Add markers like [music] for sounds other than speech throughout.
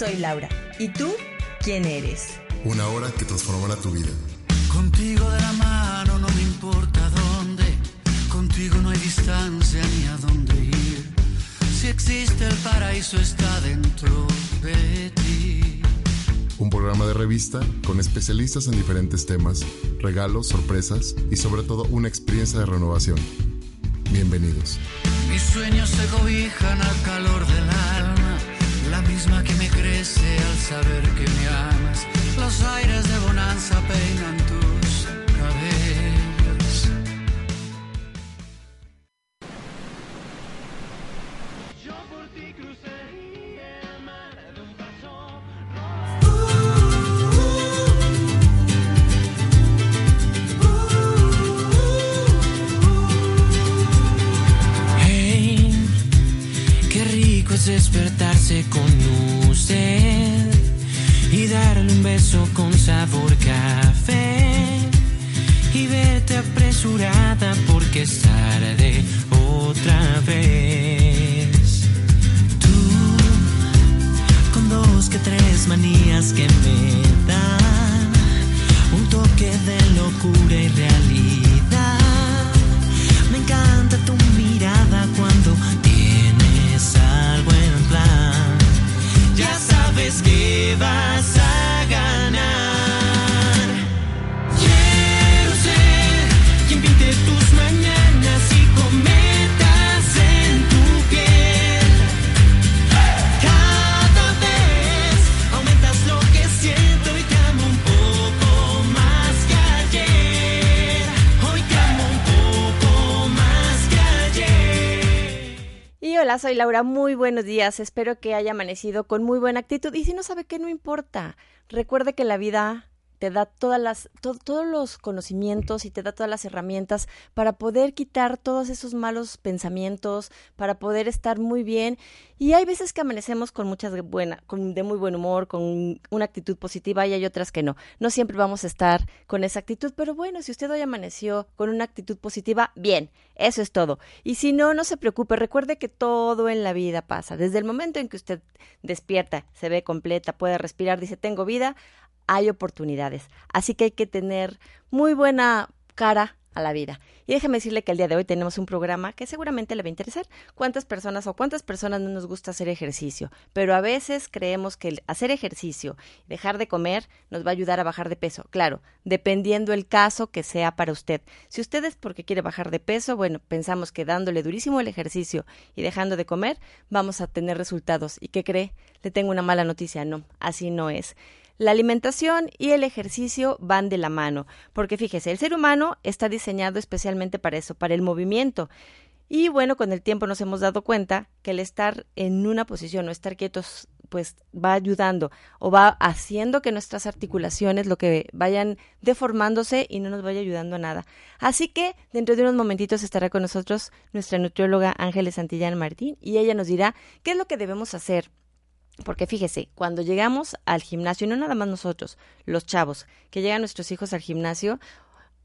Soy Laura. ¿Y tú quién eres? Una hora que transformará tu vida. Contigo de la mano no me importa dónde. Contigo no hay distancia ni a dónde ir. Si existe el paraíso está dentro de ti. Un programa de revista con especialistas en diferentes temas, regalos, sorpresas y sobre todo una experiencia de renovación. Bienvenidos. Mis sueños se cobijan al calor del alma la misma que me crece al saber que me amas. Los aires de bonanza peinan tus cabellos. Yo por ti crucé el mar de un paso. Hey, qué rico es despertarse con y darle un beso con sabor café y verte apresurada porque es tarde otra vez. Tú con dos que tres manías que me dan un toque de locura y realidad. Soy Laura, muy buenos días. Espero que haya amanecido con muy buena actitud. Y si no sabe qué, no importa. Recuerde que la vida te da todas las, to- todos los conocimientos y te da todas las herramientas para poder quitar todos esos malos pensamientos, para poder estar muy bien. Y hay veces que amanecemos con muchas buena, con, de muy buen humor, con una actitud positiva y hay otras que no. No siempre vamos a estar con esa actitud, pero bueno, si usted hoy amaneció con una actitud positiva, bien, eso es todo. Y si no, no se preocupe, recuerde que todo en la vida pasa. Desde el momento en que usted despierta, se ve completa, puede respirar, dice, tengo vida, hay oportunidades. Así que hay que tener muy buena cara a la vida. Y déjeme decirle que el día de hoy tenemos un programa que seguramente le va a interesar. ¿Cuántas personas o cuántas personas no nos gusta hacer ejercicio? Pero a veces creemos que el hacer ejercicio dejar de comer nos va a ayudar a bajar de peso. Claro, dependiendo el caso que sea para usted. Si usted es porque quiere bajar de peso, bueno, pensamos que dándole durísimo el ejercicio y dejando de comer, vamos a tener resultados. ¿Y qué cree? Le tengo una mala noticia. No, así no es. La alimentación y el ejercicio van de la mano, porque fíjese, el ser humano está diseñado especialmente para eso, para el movimiento. Y bueno, con el tiempo nos hemos dado cuenta que el estar en una posición o estar quietos pues va ayudando o va haciendo que nuestras articulaciones lo que vayan deformándose y no nos vaya ayudando a nada. Así que dentro de unos momentitos estará con nosotros nuestra nutrióloga Ángeles Santillán Martín y ella nos dirá qué es lo que debemos hacer porque fíjese, cuando llegamos al gimnasio, y no nada más nosotros, los chavos, que llegan nuestros hijos al gimnasio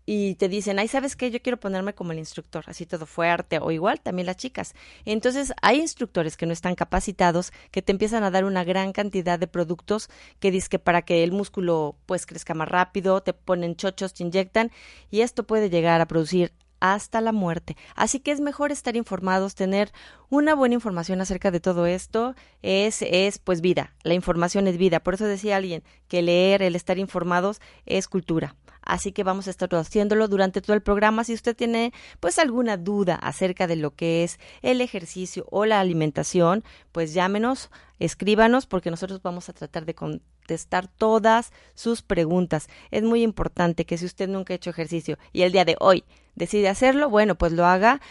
y te dicen, ay, ¿sabes qué? Yo quiero ponerme como el instructor, así todo fuerte, o igual también las chicas. Entonces, hay instructores que no están capacitados, que te empiezan a dar una gran cantidad de productos que dicen que para que el músculo pues crezca más rápido, te ponen chochos, te inyectan, y esto puede llegar a producir hasta la muerte. Así que es mejor estar informados, tener una buena información acerca de todo esto es es pues vida. La información es vida. Por eso decía alguien que leer, el estar informados es cultura. Así que vamos a estar haciéndolo durante todo el programa. Si usted tiene pues alguna duda acerca de lo que es el ejercicio o la alimentación, pues llámenos, escríbanos porque nosotros vamos a tratar de contestar todas sus preguntas. Es muy importante que si usted nunca ha hecho ejercicio y el día de hoy decide hacerlo, bueno, pues lo haga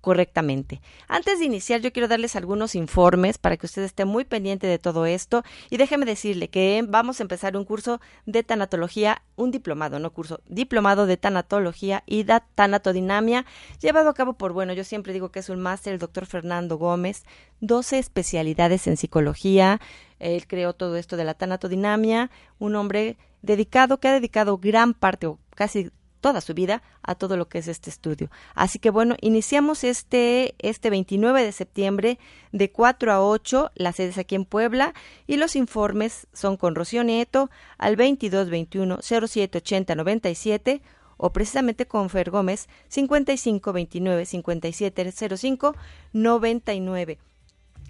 correctamente. Antes de iniciar, yo quiero darles algunos informes para que usted esté muy pendiente de todo esto y déjeme decirle que vamos a empezar un curso de tanatología, un diplomado, no curso, diplomado de tanatología y de tanatodinamia, llevado a cabo por, bueno, yo siempre digo que es un máster, el doctor Fernando Gómez, 12 especialidades en psicología, él creó todo esto de la tanatodinamia, un hombre dedicado, que ha dedicado gran parte o casi toda su vida a todo lo que es este estudio. Así que bueno, iniciamos este, este 29 de septiembre de 4 a 8, la sede es aquí en Puebla y los informes son con Rocío Nieto al 2221 0780 97 o precisamente con Fer Gómez 55 29 57 05 99.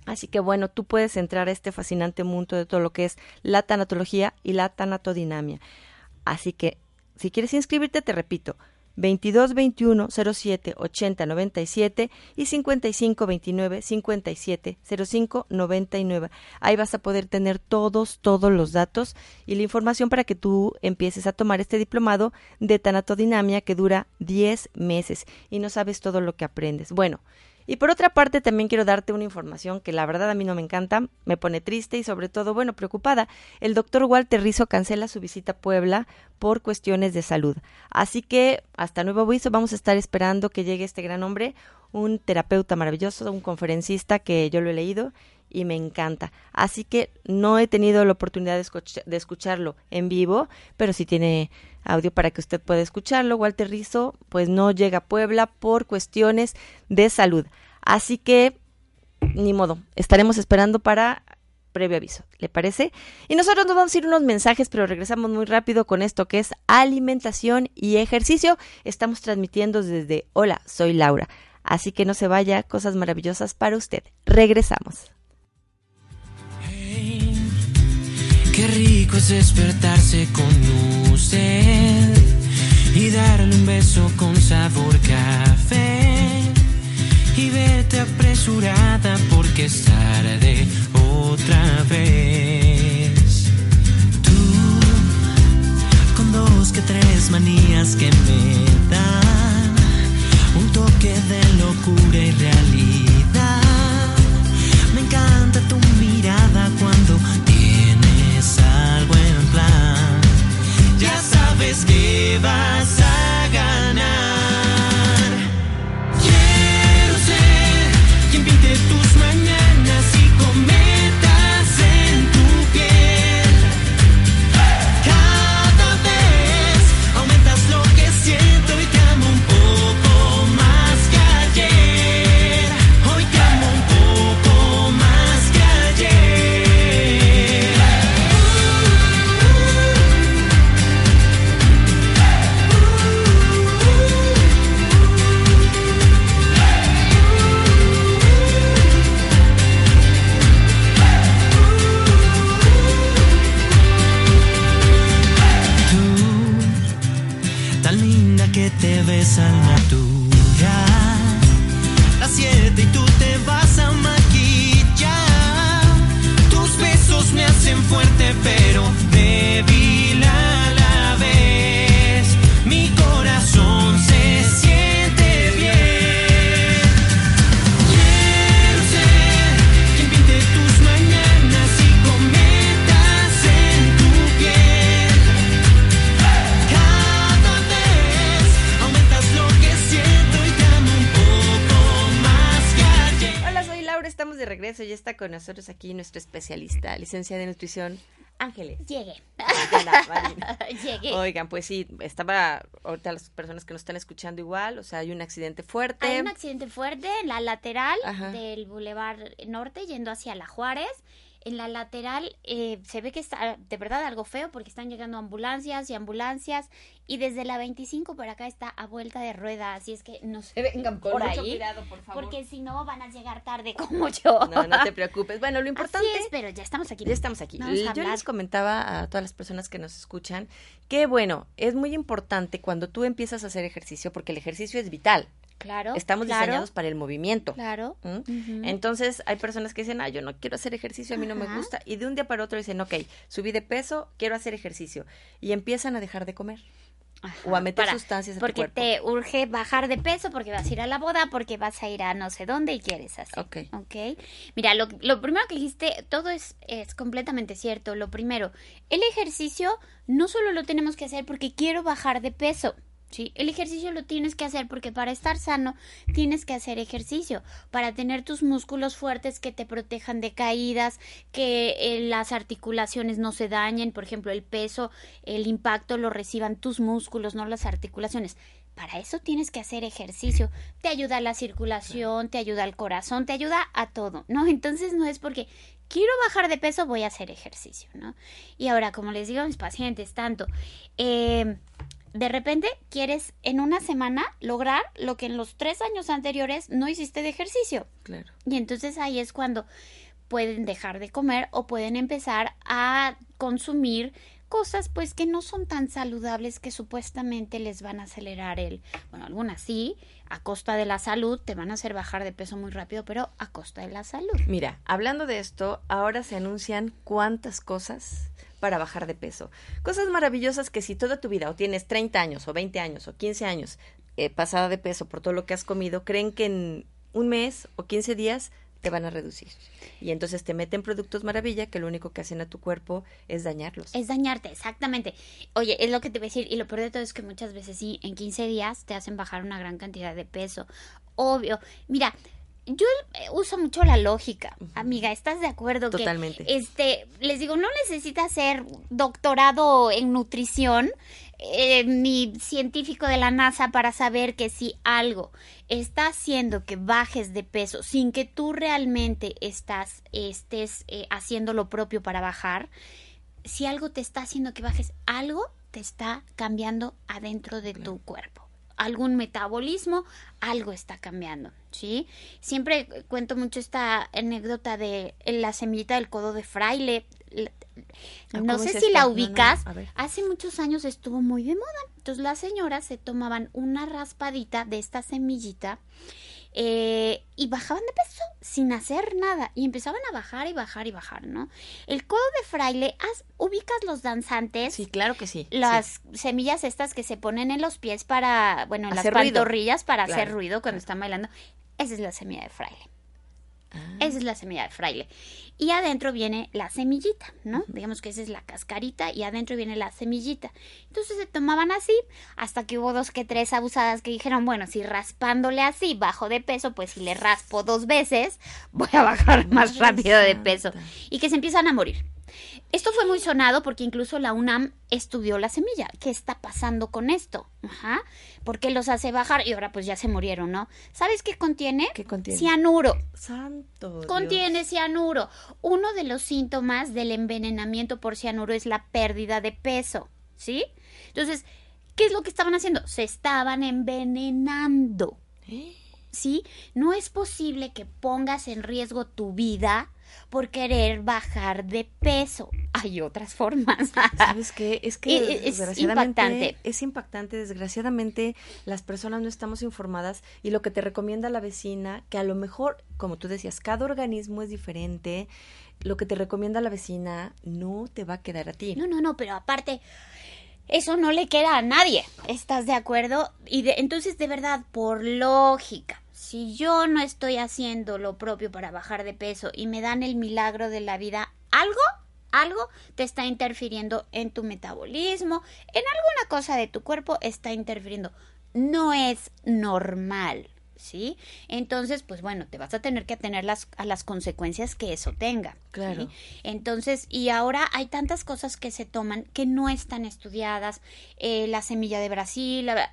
Así que bueno, tú puedes entrar a este fascinante mundo de todo lo que es la tanatología y la tanatodinamia. Así que si quieres inscribirte, te repito, 22 21 07 80 97 y 55 29 57 05 99. Ahí vas a poder tener todos, todos los datos y la información para que tú empieces a tomar este diplomado de tanatodinamia que dura 10 meses y no sabes todo lo que aprendes. Bueno, y por otra parte, también quiero darte una información que la verdad a mí no me encanta, me pone triste y sobre todo, bueno, preocupada. El doctor Walter Rizzo cancela su visita a Puebla por cuestiones de salud. Así que, hasta nuevo aviso, vamos a estar esperando que llegue este gran hombre, un terapeuta maravilloso, un conferencista que yo lo he leído y me encanta. Así que no he tenido la oportunidad de, escucharlo en vivo, pero si tiene audio para que usted pueda escucharlo. Walter Rizzo, pues no llega a Puebla por cuestiones de salud. Así que, ni modo, estaremos esperando para previo aviso, ¿le parece? Y nosotros nos vamos a ir unos mensajes, pero regresamos muy rápido con esto que es alimentación y ejercicio. Estamos transmitiendo desde Hola, soy Laura. Así que no se vaya, cosas maravillosas para usted. Regresamos. Qué rico es despertarse con y darle un beso con sabor café y verte apresurada porque es tarde otra vez. Tú con dos que tres manías que me dan un toque de locura y realidad. Me encanta tu sabes nosotros aquí nuestro especialista, licenciada en nutrición, Ángeles. Llegué. [laughs] Llegué. Oigan, pues sí, estaba ahorita las personas que nos están escuchando igual, o sea, hay un accidente fuerte. Hay un accidente fuerte en la lateral Ajá. del Boulevard Norte yendo hacia La Juárez. En la lateral eh, se ve que está de verdad algo feo porque están llegando ambulancias y ambulancias y desde la 25 por acá está a vuelta de rueda, así es que no se vengan por mucho ahí cuidado, por favor. porque si no van a llegar tarde como yo. No, no te [laughs] preocupes. Bueno, lo importante Así es, pero ya estamos aquí. Ya estamos aquí. Vamos Yo les comentaba a todas las personas que nos escuchan que, bueno, es muy importante cuando tú empiezas a hacer ejercicio, porque el ejercicio es vital. Claro. Estamos claro, diseñados para el movimiento. Claro. ¿Mm? Entonces, hay personas que dicen, ah, yo no quiero hacer ejercicio, a mí no me Ajá. gusta. Y de un día para otro dicen, ok, subí de peso, quiero hacer ejercicio. Y empiezan a dejar de comer. o a meter para- sustancias a tu porque te urge bajar de peso, porque vas a ir a la boda, porque vas a ir a no sé dónde y quieres así. Ok. Ok. Mira, lo, lo primero que dijiste, todo es, es completamente cierto. Lo primero, el ejercicio no solo lo tenemos que hacer porque quiero bajar de peso. Sí, el ejercicio lo tienes que hacer porque para estar sano tienes que hacer ejercicio, para tener tus músculos fuertes que te protejan de caídas, que eh, las articulaciones no se dañen, por ejemplo, el peso, el impacto lo reciban tus músculos, no las articulaciones. Para eso tienes que hacer ejercicio. Te ayuda la circulación, te ayuda al corazón, te ayuda a todo, ¿no? Entonces no es porque quiero bajar de peso, voy a hacer ejercicio, ¿no? Y ahora, como les digo a mis pacientes, tanto, eh, de repente quieres en una semana lograr lo que en los tres años anteriores no hiciste de ejercicio. Claro. Y entonces ahí es cuando pueden dejar de comer o pueden empezar a consumir cosas pues que no son tan saludables que supuestamente les van a acelerar el, bueno, algunas sí, a costa de la salud, te van a hacer bajar de peso muy rápido, pero a costa de la salud. Mira, hablando de esto, ahora se anuncian cuántas cosas para bajar de peso. Cosas maravillosas que si toda tu vida, o tienes 30 años, o 20 años, o 15 años, eh, pasada de peso por todo lo que has comido, creen que en un mes o 15 días te van a reducir. Y entonces te meten productos maravilla que lo único que hacen a tu cuerpo es dañarlos. Es dañarte, exactamente. Oye, es lo que te voy a decir. Y lo peor de todo es que muchas veces sí, en 15 días te hacen bajar una gran cantidad de peso. Obvio. Mira, yo eh, uso mucho la lógica. Amiga, ¿estás de acuerdo? que, Totalmente. este, les digo, no necesitas ser doctorado en nutrición. eh, ni científico de la NASA para saber que si algo está haciendo que bajes de peso sin que tú realmente estás estés eh, haciendo lo propio para bajar, si algo te está haciendo que bajes, algo te está cambiando adentro de tu cuerpo. Algún metabolismo, algo está cambiando, ¿sí? Siempre cuento mucho esta anécdota de la semillita del codo de fraile. No ¿cómo sé es si esta? la No, no, ubicas. Hace muchos años estuvo muy de moda. Entonces las señoras se tomaban una raspadita de esta semillita eh, y bajaban de peso sin hacer nada y empezaban a bajar y bajar y bajar, ¿no? El codo de fraile, haz- ubicas los danzantes, Sí, claro que sí. las semillas estas que se ponen en los pies para, bueno, en las ruido. pantorrillas para hacer ruido cuando claro. están bailando. Esa es la semilla de fraile. Ah, Esa es la semilla de fraile. Y adentro viene la semillita, ¿no? Digamos que esa es la cascarita y adentro viene la semillita. Entonces se tomaban así hasta que hubo dos que tres abusadas que dijeron, bueno, si raspándole así bajo de peso, pues si le raspo dos veces, [laughs] voy a bajar más rápido de peso. Y que se empiezan a morir. Esto fue muy sonado porque incluso la UNAM estudió la semilla. ¿Qué está pasando con esto? Ajá. ¿Por qué los hace bajar? Y ahora pues ya se murieron, ¿no? ¿Sabes qué contiene? ¿Qué contiene? Cianuro. Santo. Dios. Contiene cianuro. Uno de los síntomas del envenenamiento por cianuro es la pérdida de peso, ¿sí? Entonces, ¿qué es lo que estaban haciendo? Se estaban envenenando, ¿sí? No es posible que pongas en riesgo tu vida por querer bajar de peso. Hay otras formas. ¿Sabes qué? Es que [laughs] es desgraciadamente impactante. es impactante. Desgraciadamente las personas no estamos informadas y lo que te recomienda la vecina, que a lo mejor, como tú decías, cada organismo es diferente. Lo que te recomienda la vecina no te va a quedar a ti. No, no, no, pero aparte, eso no le queda a nadie. ¿Estás de acuerdo? Y de, entonces, de verdad, por lógica, si yo no estoy haciendo lo propio para bajar de peso y me dan el milagro de la vida, algo, algo te está interfiriendo en tu metabolismo, en alguna cosa de tu cuerpo está interfiriendo. No es normal. ¿Sí? Entonces, pues bueno, te vas a tener que atener las, a las consecuencias que eso tenga. ¿sí? Claro. Entonces, y ahora hay tantas cosas que se toman que no están estudiadas. eh, la semilla de Brasil, la-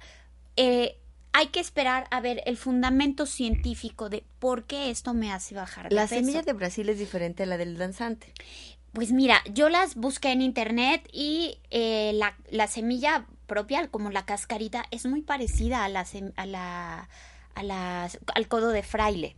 eh, hay que esperar a ver el fundamento científico de por qué esto me hace bajar de La peso. semilla de Brasil es diferente a la del danzante. Pues mira, yo las busqué en internet y eh, la, la semilla propia, como la cascarita, es muy parecida a la, sem- a la, a la- al codo de fraile.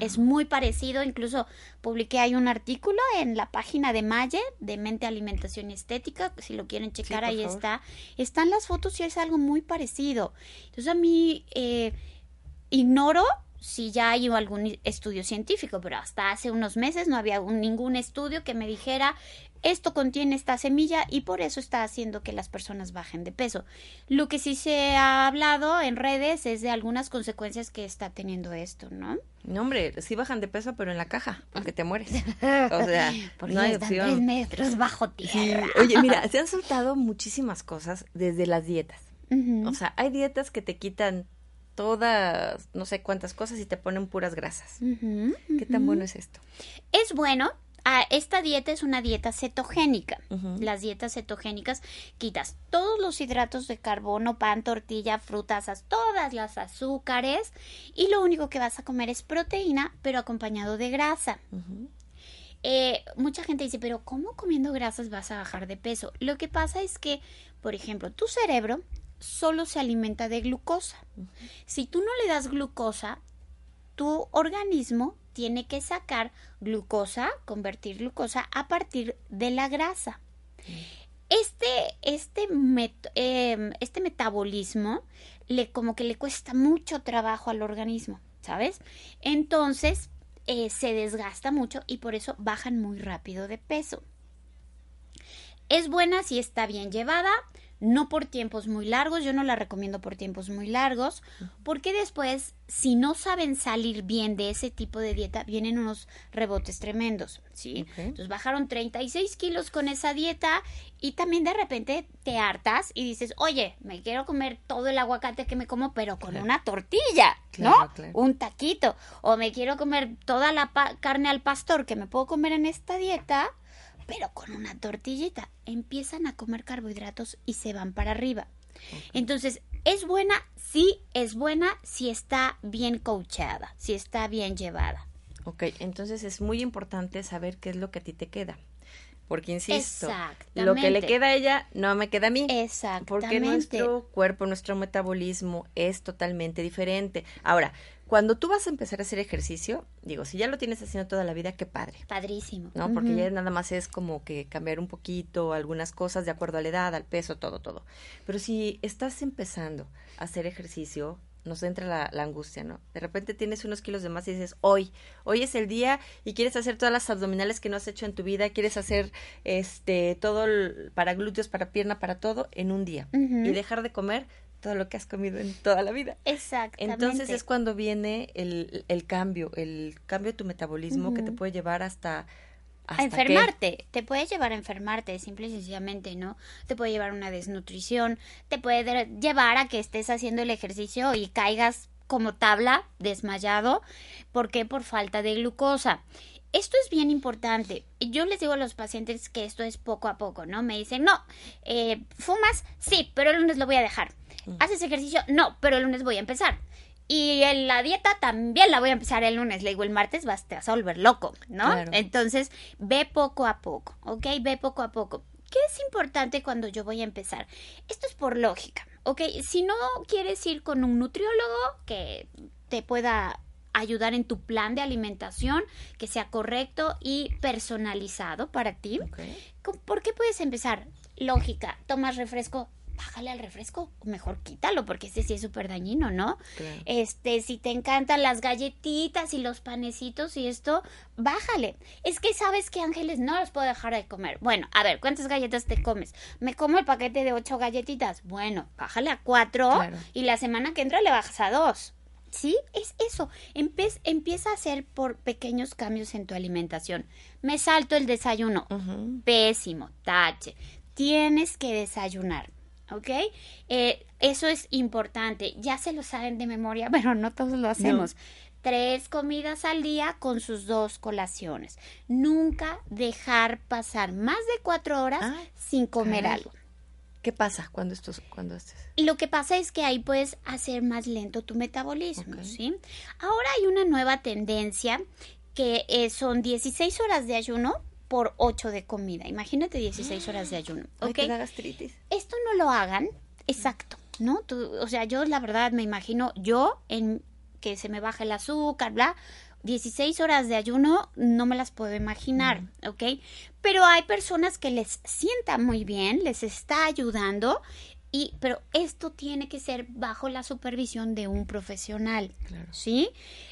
Es muy parecido, incluso publiqué ahí un artículo en la página de Maye, de Mente, Alimentación y Estética, si lo quieren checar, ahí favor. está. Están las fotos y es algo muy parecido. Entonces a mí eh, ignoro si ya hay algún estudio científico, pero hasta hace unos meses no había un- ningún estudio que me dijera esto contiene esta semilla y por eso está haciendo que las personas bajen de peso. Lo que sí se ha hablado en redes es de algunas consecuencias que está teniendo esto, ¿no? No, hombre, sí bajan de peso, pero en la caja, porque te mueres. [laughs] O sea, Porque no hay están tres opción. metros bajo Sí. tierra. Oye, mira, se han soltado muchísimas cosas desde las dietas. O sea, hay dietas que te quitan todas, no sé cuántas cosas y te ponen puras grasas. ¿Qué tan bueno es esto? Es bueno. Ah, esta dieta es una dieta cetogénica. Las dietas cetogénicas quitas todos los hidratos de carbono, pan, tortilla, frutas, todas las azúcares y lo único que vas a comer es proteína, pero acompañado de grasa. Eh, mucha gente dice, pero ¿cómo comiendo grasas vas a bajar de peso? Lo que pasa es que, por ejemplo, tu cerebro solo se alimenta de glucosa. Si tú no le das glucosa, tu organismo tiene que sacar glucosa, convertir glucosa a partir de la grasa. Este, este, em, este metabolismo le como que le cuesta mucho trabajo al organismo, ¿sabes? Entonces eh, se desgasta mucho y por eso bajan muy rápido de peso. Es buena si está bien llevada, no por tiempos muy largos, yo no la recomiendo por tiempos muy largos, porque después, si no saben salir bien de ese tipo de dieta, vienen unos rebotes tremendos, ¿sí? Entonces bajaron 36 kilos con esa dieta y también de repente te hartas y dices, oye, me quiero comer todo el aguacate que me como, pero con Claro. una tortilla, ¿no? Claro, claro. Un taquito. O me quiero comer toda la carne al pastor que me puedo comer en esta dieta, pero con una tortillita. Empiezan a comer carbohidratos y se van para arriba. Entonces, ¿es buena? Sí, es buena si está bien coachada, si está bien llevada. Ok, entonces es muy importante saber qué es lo que a ti te queda. Porque insisto, lo que le queda a ella no me queda a mí. Exactamente. Porque nuestro cuerpo, nuestro metabolismo es totalmente diferente. Ahora, cuando tú vas a empezar a hacer ejercicio, digo, si ya lo tienes haciendo toda la vida, qué padre. Padrísimo. ¿no? Porque ya nada más es como que cambiar un poquito algunas cosas de acuerdo a la edad, al peso, todo, todo. Pero si estás empezando a hacer ejercicio, nos entra la, la angustia, ¿no? De repente tienes unos kilos de más y dices, hoy, hoy es el día y quieres hacer todas las abdominales que no has hecho en tu vida, quieres hacer este todo el- para glúteos, para pierna, para todo en un día y dejar de comer todo lo que has comido en toda la vida. Exactamente. Entonces es cuando viene el, el cambio, el cambio de tu metabolismo que te puede llevar hasta... a que- enfermarte, te puede llevar a enfermarte, simple y sencillamente, ¿no? Te puede llevar a una desnutrición, te puede de- llevar a que estés haciendo el ejercicio y caigas como tabla, desmayado, ¿por qué? Por falta de glucosa. Esto es bien importante. Yo les digo a los pacientes que esto es poco a poco, ¿no? Me dicen, no, eh, ¿fumas? Sí, pero el lunes lo voy a dejar. ¿Haces ejercicio? No, pero el lunes voy a empezar. Y en la dieta también la voy a empezar el lunes. Le digo, el martes vas, te vas a volver loco, ¿no? Claro. Entonces, ve poco a poco, ¿ok? Ve poco a poco. ¿Qué es importante cuando yo voy a empezar? Esto es por lógica, ¿ok? Si no quieres ir con un nutriólogo que te pueda ayudar en tu plan de alimentación, que sea correcto y personalizado para ti, Ok. ¿con- ¿por qué puedes empezar? Lógica, tomas refresco, bájale al refresco, o mejor quítalo, porque ese sí es súper dañino, ¿no? Claro. Este, si te encantan las galletitas y los panecitos y esto, bájale. Es que sabes que Ángeles no los puedo dejar de comer. Bueno, a ver, ¿cuántas galletas te comes? Me como el paquete de ocho galletitas. Bueno, bájale a cuatro Claro. y la semana que entra le bajas a dos. ¿Sí? Es eso. Empe- empieza a hacer por pequeños cambios en tu alimentación. Me salto el desayuno. Pésimo, tache. Tienes que desayunar. ¿Ok? Eh, eso es importante. Ya se lo saben de memoria, [laughs] pero no todos lo hacemos. Tres comidas al día con sus dos colaciones. Nunca dejar pasar más de cuatro horas Ah, sin comer caray. algo. ¿Qué pasa cuando esto cuando estés? Y lo que pasa es que ahí puedes hacer más lento tu metabolismo. ¿sí? Ahora hay una nueva tendencia que eh, son 16 horas de ayuno por 8 de comida. Imagínate 16 horas de ayuno, Ay, ¿ok? da gastritis. Esto no lo hagan, exacto, ¿no? Tú- o sea, yo la verdad me imagino yo en que se me baja el azúcar, bla, 16 horas de ayuno no me las puedo imaginar, ¿ok? Pero hay personas que les sienta muy bien, les está ayudando Y, pero esto tiene que ser bajo la supervisión de un profesional, ¿sí?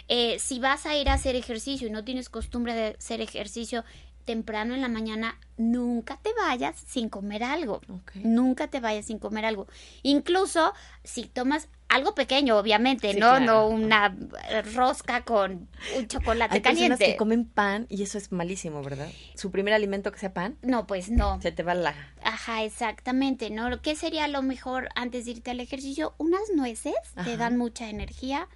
Eh, si vas a ir a hacer ejercicio y no tienes costumbre de hacer ejercicio temprano en la mañana, nunca te vayas sin comer algo. Ok. Nunca te vayas sin comer algo. Incluso si tomas algo pequeño, obviamente, Sí, ¿no? claro. No una rosca con un chocolate Hay personas caliente. que comen pan y eso es malísimo, ¿verdad? Su primer alimento que sea pan, No, pues no. se te va la... Ajá, exactamente, ¿no? ¿Qué sería lo mejor antes de irte al ejercicio? Unas nueces te dan mucha energía.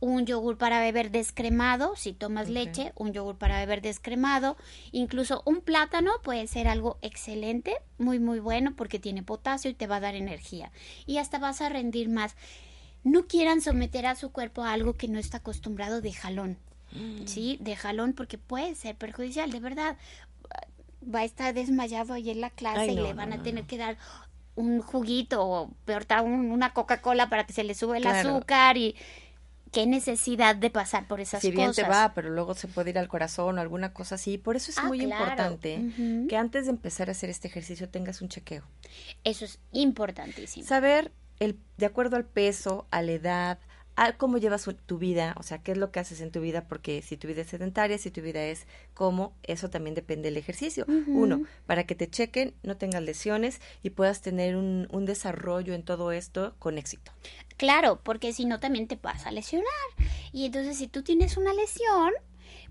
Un yogur para beber descremado, si tomas leche, un yogur para beber descremado. Incluso un plátano puede ser algo excelente, muy, muy bueno porque tiene potasio y te va a dar energía. Y hasta vas a rendir más. No quieran someter a su cuerpo a algo que no está acostumbrado de jalón. Sí, de jalón porque puede ser perjudicial, de verdad. Va a estar desmayado ahí en la clase Ay, y le van no, a tener que dar un juguito o peor aún, una Coca-Cola para que se le sube el Claro. azúcar y qué necesidad de pasar por esas si bien cosas. te va, pero luego se puede ir al corazón o alguna cosa así. Por eso es Ah, muy claro. importante que antes de empezar a hacer este ejercicio tengas un chequeo. Eso es importantísimo. Saber, el, de acuerdo al peso, a la edad, a cómo llevas tu vida, o sea, qué es lo que haces en tu vida, porque si tu vida es sedentaria, si tu vida es cómo, eso también depende del ejercicio. Uno, para que te chequen, no tengas lesiones y puedas tener un, un desarrollo en todo esto con éxito. Claro, porque si no también te vas a lesionar. Y entonces si tú tienes una lesión,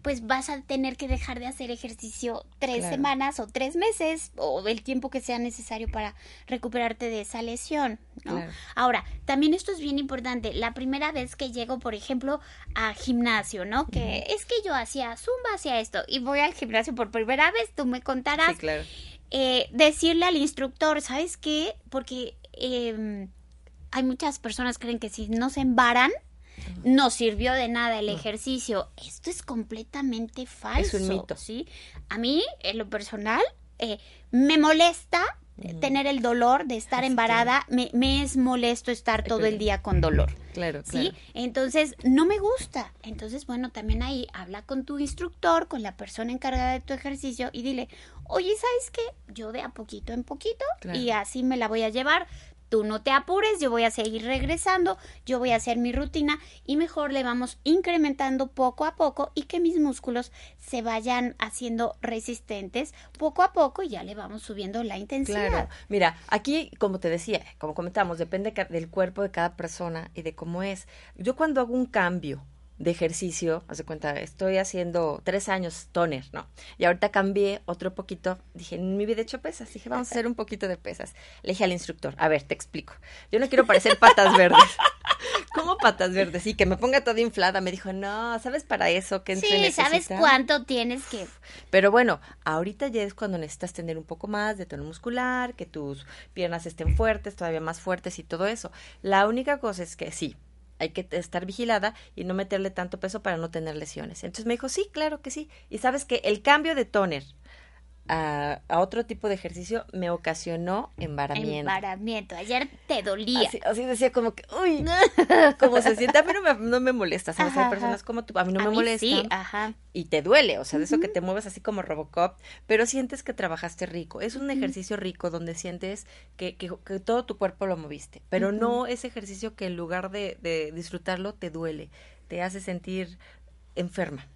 pues vas a tener que dejar de hacer ejercicio tres Claro. semanas o tres meses o el tiempo que sea necesario para recuperarte de esa lesión. ¿no? Claro. Ahora, también esto es bien importante. La primera vez que llego, por ejemplo, a gimnasio, ¿no? Que es que yo hacía zumba, hacía esto y voy al gimnasio por primera vez, tú me contarás claro. eh, decirle al instructor, ¿sabes qué? Porque eh, hay muchas personas que creen que si no se embaran, no sirvió de nada el ejercicio. Esto es completamente falso. Es un mito. ¿sí? A mí, en lo personal, eh, me molesta eh, tener el dolor de estar Así embarada. Me, me es molesto estar todo el claro. día con dolor. Claro, ¿sí? claro. Entonces, no me gusta. Entonces, bueno, también ahí habla con tu instructor, con la persona encargada de tu ejercicio y dile, oye, ¿sabes qué? Yo de a poquito en poquito Claro. y así me la voy a llevar. Tú no te apures, yo voy a seguir regresando, yo voy a hacer mi rutina y mejor le vamos incrementando poco a poco y que mis músculos se vayan haciendo resistentes poco a poco y ya le vamos subiendo la intensidad. Claro. Mira, aquí, como te decía, como comentamos, depende del cuerpo de cada persona y de cómo es. Yo cuando hago un cambio de ejercicio, haz de cuenta, estoy haciendo tres años toner, ¿no? Y ahorita cambié otro poquito, dije, en mi vida he hecho pesas, dije, vamos a hacer un poquito de pesas. Le dije al instructor, a ver, te explico, yo no quiero parecer patas verdes. [laughs] ¿Cómo patas verdes? Y que me ponga toda inflada. Me dijo, no, ¿sabes para eso que Sí, ¿sabes necesita?" cuánto tienes que Pero bueno, ahorita ya es cuando necesitas tener un poco más de tono muscular, que tus piernas estén fuertes, todavía más fuertes y todo eso. La única cosa es que sí, hay que estar vigilada y no meterle tanto peso para no tener lesiones. Entonces me dijo, sí, claro que sí. Y sabes que el cambio de toner a, a otro tipo de ejercicio me ocasionó embaramiento. embaramiento. Ayer te dolía. Así, así decía como que, uy, [laughs] como se siente, a mí no me, no me molesta, ¿sabes? Ajá, Hay personas como tú, a mí no A me mí molesta Sí, ajá. y te duele, o sea, de eso que te mueves así como Robocop, pero sientes que trabajaste rico. Es un ejercicio rico donde sientes que, que, que todo tu cuerpo lo moviste, pero no ese ejercicio que en lugar de, de disfrutarlo te duele, te hace sentir enferma.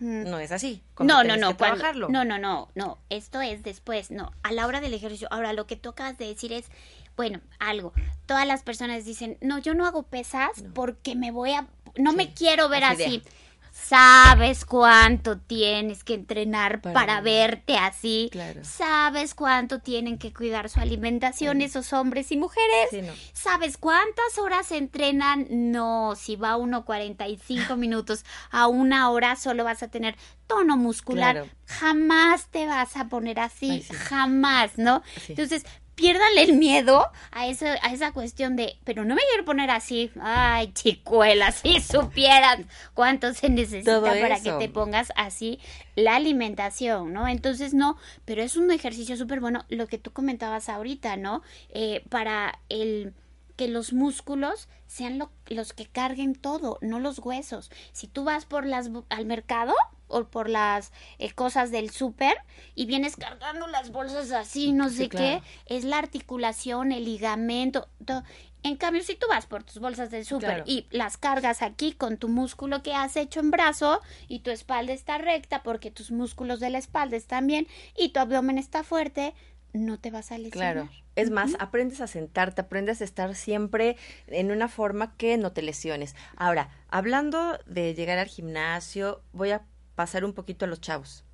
No es así. como No, no, no, que cuando- trabajarlo. no, no, no, no, esto es después, no, a la hora del ejercicio. Ahora, lo que tocas de decir es, bueno, algo, todas las personas dicen, no, yo no hago pesas porque me voy a, no me quiero ver así. Sabes cuánto tienes que entrenar Para- para, verte así. Claro. Sabes cuánto tienen que cuidar su alimentación esos hombres y mujeres. Sí, no. ¿Sabes cuántas horas entrenan? No, si va uno 45 [laughs] minutos a una hora solo vas a tener tono muscular. Claro. Jamás te vas a poner así, Ay, sí. jamás, ¿no? Entonces, piérdale el miedo a, eso, a esa cuestión de, pero no me quiero poner así. Ay, chicuela, si supieras cuánto se necesita Todo para eso. que te pongas así la alimentación, ¿no? Entonces, no, pero es un ejercicio súper bueno, lo que tú comentabas ahorita, ¿no? Eh, para el que los músculos sean lo- los que carguen todo, no los huesos. Si tú vas por las al mercado, o por las eh, cosas del súper y vienes cargando las bolsas así, no sé claro. qué, es la articulación, el ligamento. todo. En cambio, si tú vas por tus bolsas del súper Claro. y las cargas aquí con tu músculo que has hecho en brazo y tu espalda está recta porque tus músculos de la espalda están bien y tu abdomen está fuerte, no te vas a lesionar. Claro. Es más, aprendes a sentarte, aprendes a estar siempre en una forma que no te lesiones. Ahora, hablando de llegar al gimnasio, voy a pasar un poquito a los chavos.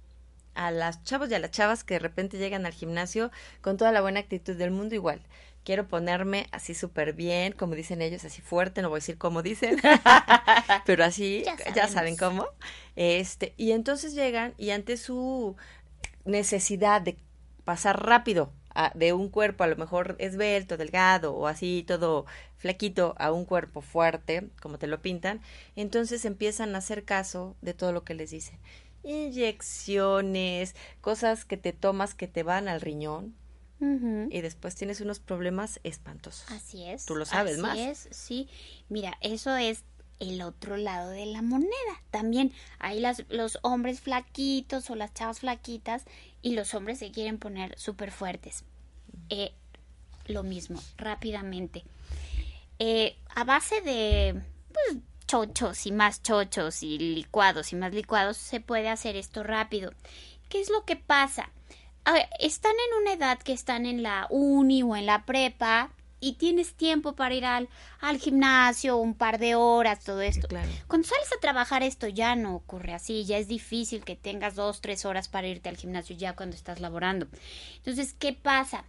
A las chavos y a las chavas que de repente llegan al gimnasio con toda la buena actitud del mundo igual. Quiero ponerme así súper bien, como dicen ellos, así fuerte, no voy a decir cómo dicen, [laughs] pero así, Ya ya, saben cómo. Este, y entonces llegan y ante su necesidad de pasar rápido de un cuerpo a lo mejor esbelto, delgado o así todo flaquito a un cuerpo fuerte, como te lo pintan, entonces empiezan a hacer caso de todo lo que les dicen. Inyecciones, cosas que te tomas que te van al riñón y después tienes unos problemas espantosos. Así es. Tú lo sabes así más. es, sí. Mira, eso es el otro lado de la moneda. También hay los hombres flaquitos o las chavas flaquitas y los hombres se quieren poner súper fuertes. Eh, lo mismo, rápidamente. Eh, a base de pues, chochos y más chochos y licuados y más licuados se puede hacer esto rápido. ¿Qué es lo que pasa? Están en una edad que están en la uni o en la prepa y tienes tiempo para ir al, al gimnasio, un par de horas, todo esto. Claro. Cuando sales a trabajar esto ya no ocurre así, ya es difícil que tengas dos, tres horas para irte al gimnasio ya cuando estás laborando. Entonces, ¿qué pasa?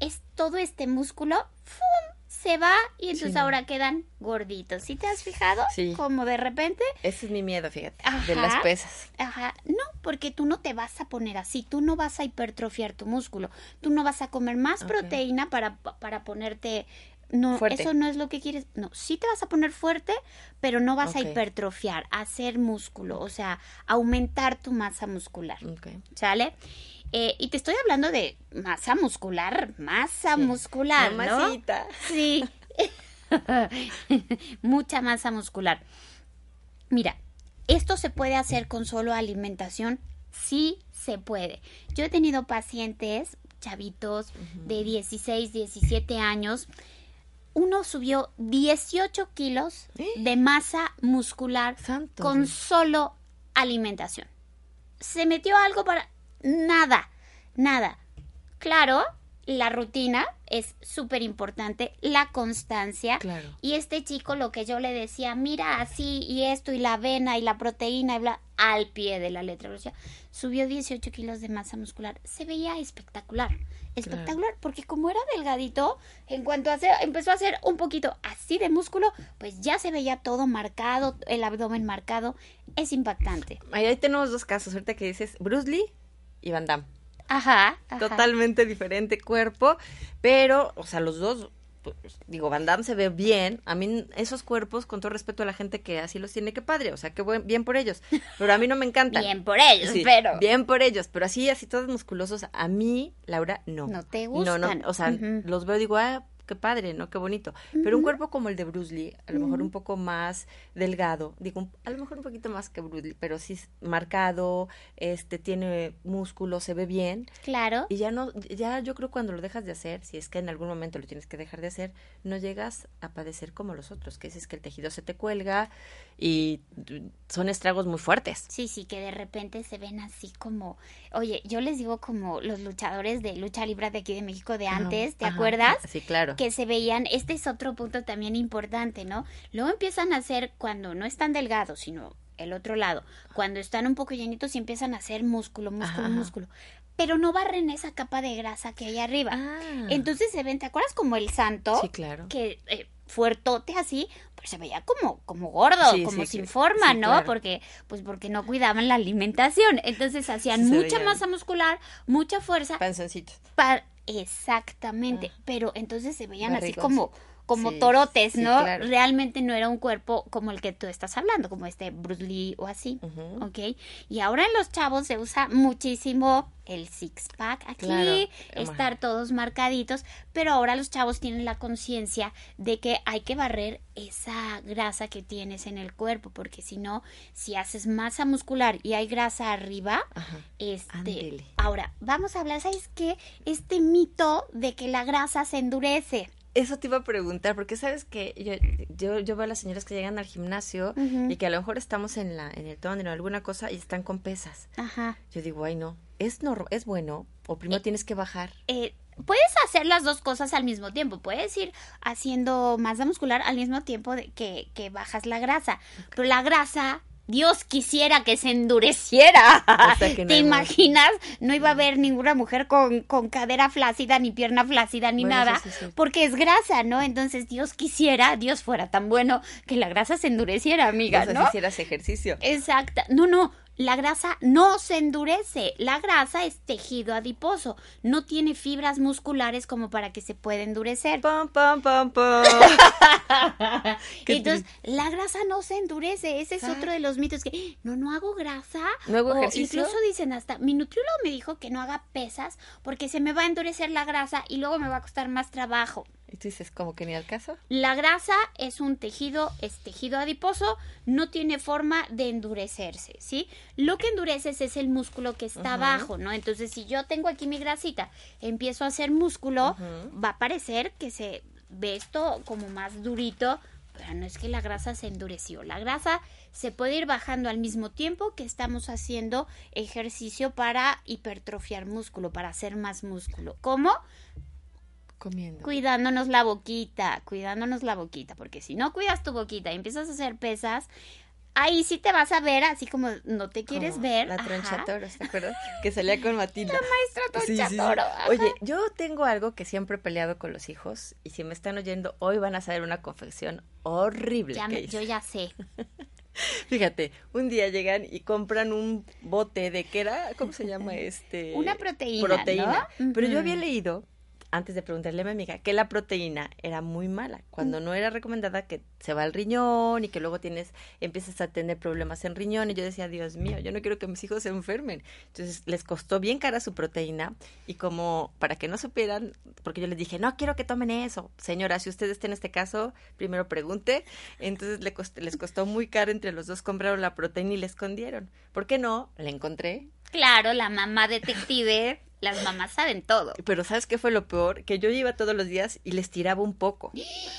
Es todo este músculo, ¡fum! Se va y entonces Sí, ahora quedan gorditos. ¿Sí te has fijado? Sí. Como de repente Ese es mi miedo, fíjate, de las pesas. Ajá, no, porque tú no te vas a poner así, tú no vas a hipertrofiar tu músculo, tú no vas a comer más proteína para, para ponerte, no, Fuerte. eso no es lo que quieres, no, sí te vas a poner fuerte, pero no vas a hipertrofiar, a hacer músculo, o sea, aumentar tu masa muscular, Ok. ¿sale? Eh, y te estoy hablando de masa muscular, masa Sí. muscular, ¿no? Mamacita. Sí. [laughs] Mucha masa muscular. Mira, ¿esto se puede hacer con solo alimentación? Sí se puede. Yo he tenido pacientes, chavitos de 16, 17 años. Uno subió 18 kilos de masa muscular Santo con solo alimentación. Se metió algo para nada, nada. Claro, la rutina es súper importante, la constancia. Claro. Y este chico lo que yo le decía, mira así y esto y la avena y la proteína y bla, al pie de la letra. O sea, subió 18 kilos de masa muscular. Se veía espectacular. Espectacular, porque como era delgadito, en cuanto hace, empezó a hacer un poquito así de músculo, pues ya se veía todo marcado, el abdomen marcado. Es impactante. Ahí tenemos dos casos, ahorita que dices Bruce Lee y Van Damme. Ajá. ajá. Totalmente diferente cuerpo, pero, o sea, los dos, pues, digo, Van Damme se ve bien. A mí esos cuerpos, con todo respeto a la gente que así los tiene, qué padre, o sea, qué buen, bien por ellos. Pero a mí no me encantan. Bien por ellos, Sí, pero. Bien por ellos, pero así, así todos musculosos, a mí, Laura, no. No te No, gustan. no, o sea, los veo y digo, ah, qué padre, ¿no? Qué bonito. Pero un cuerpo como el de Bruce Lee, a lo mejor un poco más delgado, digo, a lo mejor un poquito más que Bruce Lee, pero sí es marcado, este, tiene músculo, se ve bien. Claro. Y ya no, ya yo creo cuando lo dejas de hacer, si es que en algún momento lo tienes que dejar de hacer, no llegas a padecer como los otros, que es que el tejido se te cuelga y son estragos muy fuertes. Sí, sí, que de repente se ven así como, oye, yo les digo como los luchadores de lucha libre de aquí de México de antes, ¿te Ajá, acuerdas? Sí, claro. Que se veían, este es otro punto también importante, ¿no? Luego empiezan a hacer cuando no están delgados, sino el otro lado, cuando están un poco llenitos y empiezan a hacer músculo, músculo, Ajá. músculo, pero no barren esa capa de grasa que hay arriba. Ah. Entonces se ven, ¿te acuerdas como el santo? Sí, claro. que eh, fuertote así, pues se veía como, como gordo, Sí, como sí, sin sí, forma, ¿no? claro. Porque, pues porque no cuidaban la alimentación. Entonces hacían mucha veían. masa muscular, mucha fuerza. Panzoncitos. pa- Exactamente. Ah. pero entonces se veían así como, como Sí, torotes, sí, ¿no? claro. Realmente no era un cuerpo como el que tú estás hablando, como este Bruce Lee o así. ¿ok? Y ahora en los chavos se usa muchísimo el six pack aquí, Claro. estar todos marcaditos, pero ahora los chavos tienen la conciencia de que hay que barrer esa grasa que tienes en el cuerpo, porque si no, si haces masa muscular y hay grasa arriba, Ajá. este, ahora vamos a hablar, ¿sabes qué? Este mito de que la grasa se endurece. Eso te iba a preguntar, porque sabes que yo, yo, yo veo a las señoras que llegan al gimnasio y que a lo mejor estamos en la en el tono o alguna cosa y están con pesas. Ajá. Yo digo, ay no, es nor- es bueno o primero tienes que bajar. eh, puedes hacer las dos cosas al mismo tiempo. Puedes ir haciendo masa muscular al mismo tiempo de que, que bajas la grasa. Pero la grasa, Dios quisiera que se endureciera. O sea que [laughs] no ¿Te imaginas? No iba a haber ninguna mujer con, con cadera flácida, ni pierna flácida, ni Bueno, nada. sí porque es grasa, ¿no? Entonces Dios quisiera, Dios fuera tan bueno que la grasa se endureciera, amiga, o sea, ¿no? hicieras ejercicio. Exacta. No, no. La grasa no se endurece. La grasa es tejido adiposo. No tiene fibras musculares como para que se pueda endurecer. Pum, pum, pum, [laughs] Entonces, la grasa no se endurece. Ese es Ah. otro de los mitos que no, no hago grasa. ¿No hago O ejercicio? Incluso dicen hasta, mi nutriólogo me dijo que no haga pesas porque se me va a endurecer la grasa y luego me va a costar más trabajo. Y tú dices, como que ni al caso. La grasa es un tejido, es tejido adiposo, no tiene forma de endurecerse, ¿sí? Lo que endureces es el músculo que está abajo, ¿no? Entonces, si yo tengo aquí mi grasita, empiezo a hacer músculo, va a parecer que se ve esto como más durito, pero no es que la grasa se endureció. La grasa se puede ir bajando al mismo tiempo que estamos haciendo ejercicio para hipertrofiar músculo, para hacer más músculo. ¿Cómo? Comiendo. cuidándonos la boquita, cuidándonos la boquita, porque si no cuidas tu boquita y empiezas a hacer pesas, ahí sí te vas a ver así como no te quieres Como ver. La ajá. tronchatoros, ¿te acuerdas? Que salía con Matilda. Maestra Sí, sí. Oye, yo tengo algo que siempre he peleado con los hijos y si me están oyendo hoy van a saber una confección horrible. Ya que me- yo ya sé. [laughs] Fíjate, un día llegan y compran un bote de que era, ¿cómo se llama [laughs] este? Una proteína, Proteína. ¿no? Pero yo había leído antes de preguntarle a mi amiga que la proteína era muy mala, cuando no era recomendada que se va al riñón y que luego tienes empiezas a tener problemas en riñón y yo decía, Dios mío, yo no quiero que mis hijos se enfermen. Entonces les costó bien cara su proteína y como para que no supieran, porque yo les dije, no quiero que tomen eso. Señora, si usted está en este caso, primero pregunte. Entonces le cost- les costó muy caro entre los dos compraron la proteína y la escondieron. ¿Por qué no? La encontré. Claro, la mamá detective, las mamás saben todo. Pero ¿sabes qué fue lo peor? Que yo iba todos los días y les tiraba un poco.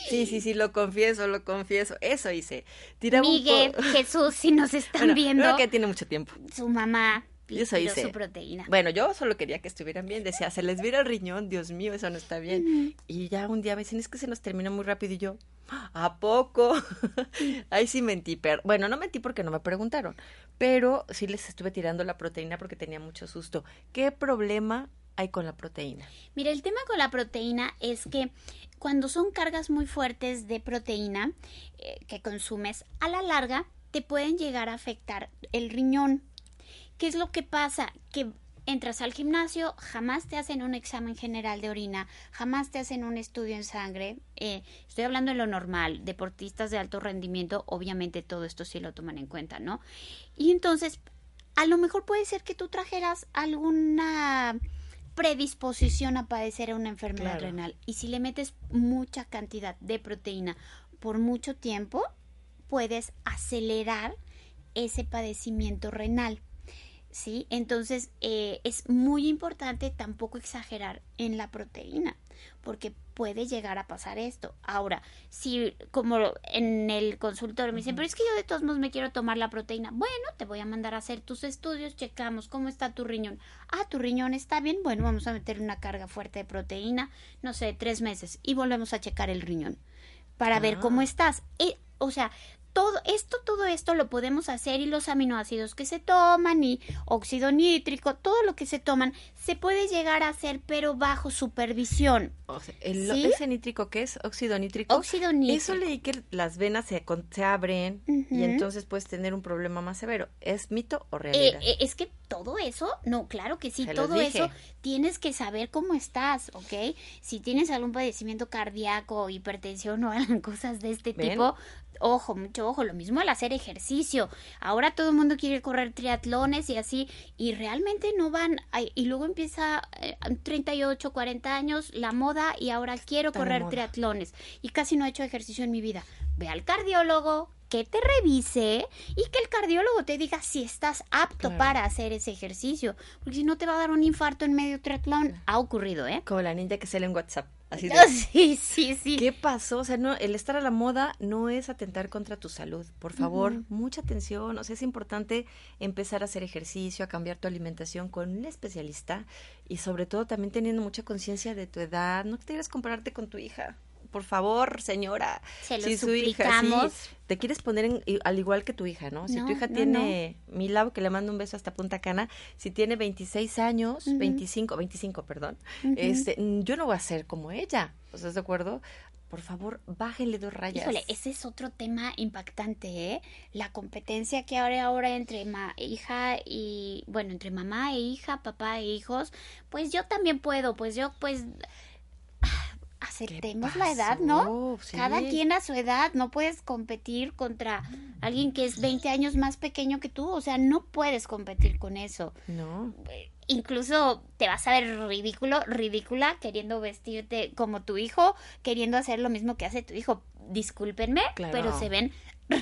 Sí, sí, sí, lo confieso, lo confieso. Eso hice. Tiraba Miguel, un poco. [laughs] Jesús, si nos están Bueno, viendo, creo que tiene mucho tiempo. su mamá Yo eso hice. su proteína. Bueno, yo solo quería que estuvieran bien. Decía, se les viera el riñón, Dios mío, eso no está bien. Y ya un día me dicen, es que se nos terminó muy rápido. Y yo, ¿a poco? [laughs] Ahí sí mentí. Pero, bueno, no mentí porque no me preguntaron. Pero sí les estuve tirando la proteína porque tenía mucho susto. ¿Qué problema hay con la proteína? Mira, el tema con la proteína es que cuando son cargas muy fuertes de proteína eh, que consumes, a la larga te pueden llegar a afectar el riñón. ¿Qué es lo que pasa? Que entras al gimnasio, jamás te hacen un examen general de orina, jamás te hacen un estudio en sangre. eh, estoy hablando de lo normal, deportistas de alto rendimiento, obviamente todo esto sí lo toman en cuenta, ¿no? Y entonces, a lo mejor puede ser que tú trajeras alguna predisposición a padecer una enfermedad Claro. renal. Y si le metes mucha cantidad de proteína por mucho tiempo, puedes acelerar ese padecimiento renal. ¿Sí? Entonces eh, es muy importante tampoco exagerar en la proteína, porque puede llegar a pasar esto. Ahora, si como en el consultorio me dicen, pero es que yo de todos modos me quiero tomar la proteína, bueno, te voy a mandar a hacer tus estudios, checamos cómo está tu riñón. Ah, tu riñón está bien, bueno, vamos a meter una carga fuerte de proteína, no sé, tres meses, y volvemos a checar el riñón para ver Ah. cómo estás. Eh, o sea, todo esto, todo esto lo podemos hacer y los aminoácidos que se toman y óxido nítrico, todo lo que se toman, se puede llegar a hacer, pero bajo supervisión. O sea, el, ¿Sí? ese nítrico que es óxido nítrico. Óxido nítrico. Eso leí que las venas se, se abren y entonces puedes tener un problema más severo. ¿Es mito o Eh, realidad? eh, es que todo eso, no, claro que sí, Se todo eso tienes que saber cómo estás, ¿ok? Si tienes algún padecimiento cardíaco, hipertensión o [laughs] cosas de este ¿Ven? tipo, ojo, mucho ojo, lo mismo al hacer ejercicio. Ahora todo el mundo quiere correr triatlones y así, y realmente no van, y luego empieza eh, 38, 40 años la moda y ahora quiero correr moda. triatlones y casi no he hecho ejercicio en mi vida. Ve al cardiólogo, que te revise y que el cardiólogo te diga si estás apto Claro. para hacer ese ejercicio, porque si no te va a dar un infarto en medio triatlón. Ha ocurrido, ¿eh? Como la ninja que sale en WhatsApp. Así de, [laughs] Sí, sí, sí. ¿Qué pasó? O sea, no, el estar a la moda no es atentar contra tu salud. Por favor, mucha atención. O sea, es importante empezar a hacer ejercicio, a cambiar tu alimentación con un especialista y sobre todo también teniendo mucha conciencia de tu edad. No quieras compararte con tu hija. Por favor, señora. Se lo Si su hija, sí, suplicamos. te quieres poner en- al igual que tu hija, ¿no? Si No, tu hija no, tiene, mi Lau, que le mando un beso hasta Punta Cana, si tiene 26 años, Ujú. 25, 25, perdón, este, yo no voy a ser como ella. ¿Estás de acuerdo? Por favor, bájenle dos rayas. Híjole, ese es otro tema impactante, ¿eh? La competencia que ahora ahora entre ma hija y bueno, entre mamá e hija, papá e hijos, pues yo también puedo, pues yo pues aceptemos la edad, ¿no? Sí. Cada quien a su edad, no puedes competir contra alguien que es 20 años más pequeño que tú, o sea, no puedes competir con eso. No. Incluso te vas a ver ridículo, ridícula, queriendo vestirte como tu hijo, queriendo hacer lo mismo que hace tu hijo. Discúlpenme, Claro. pero se ven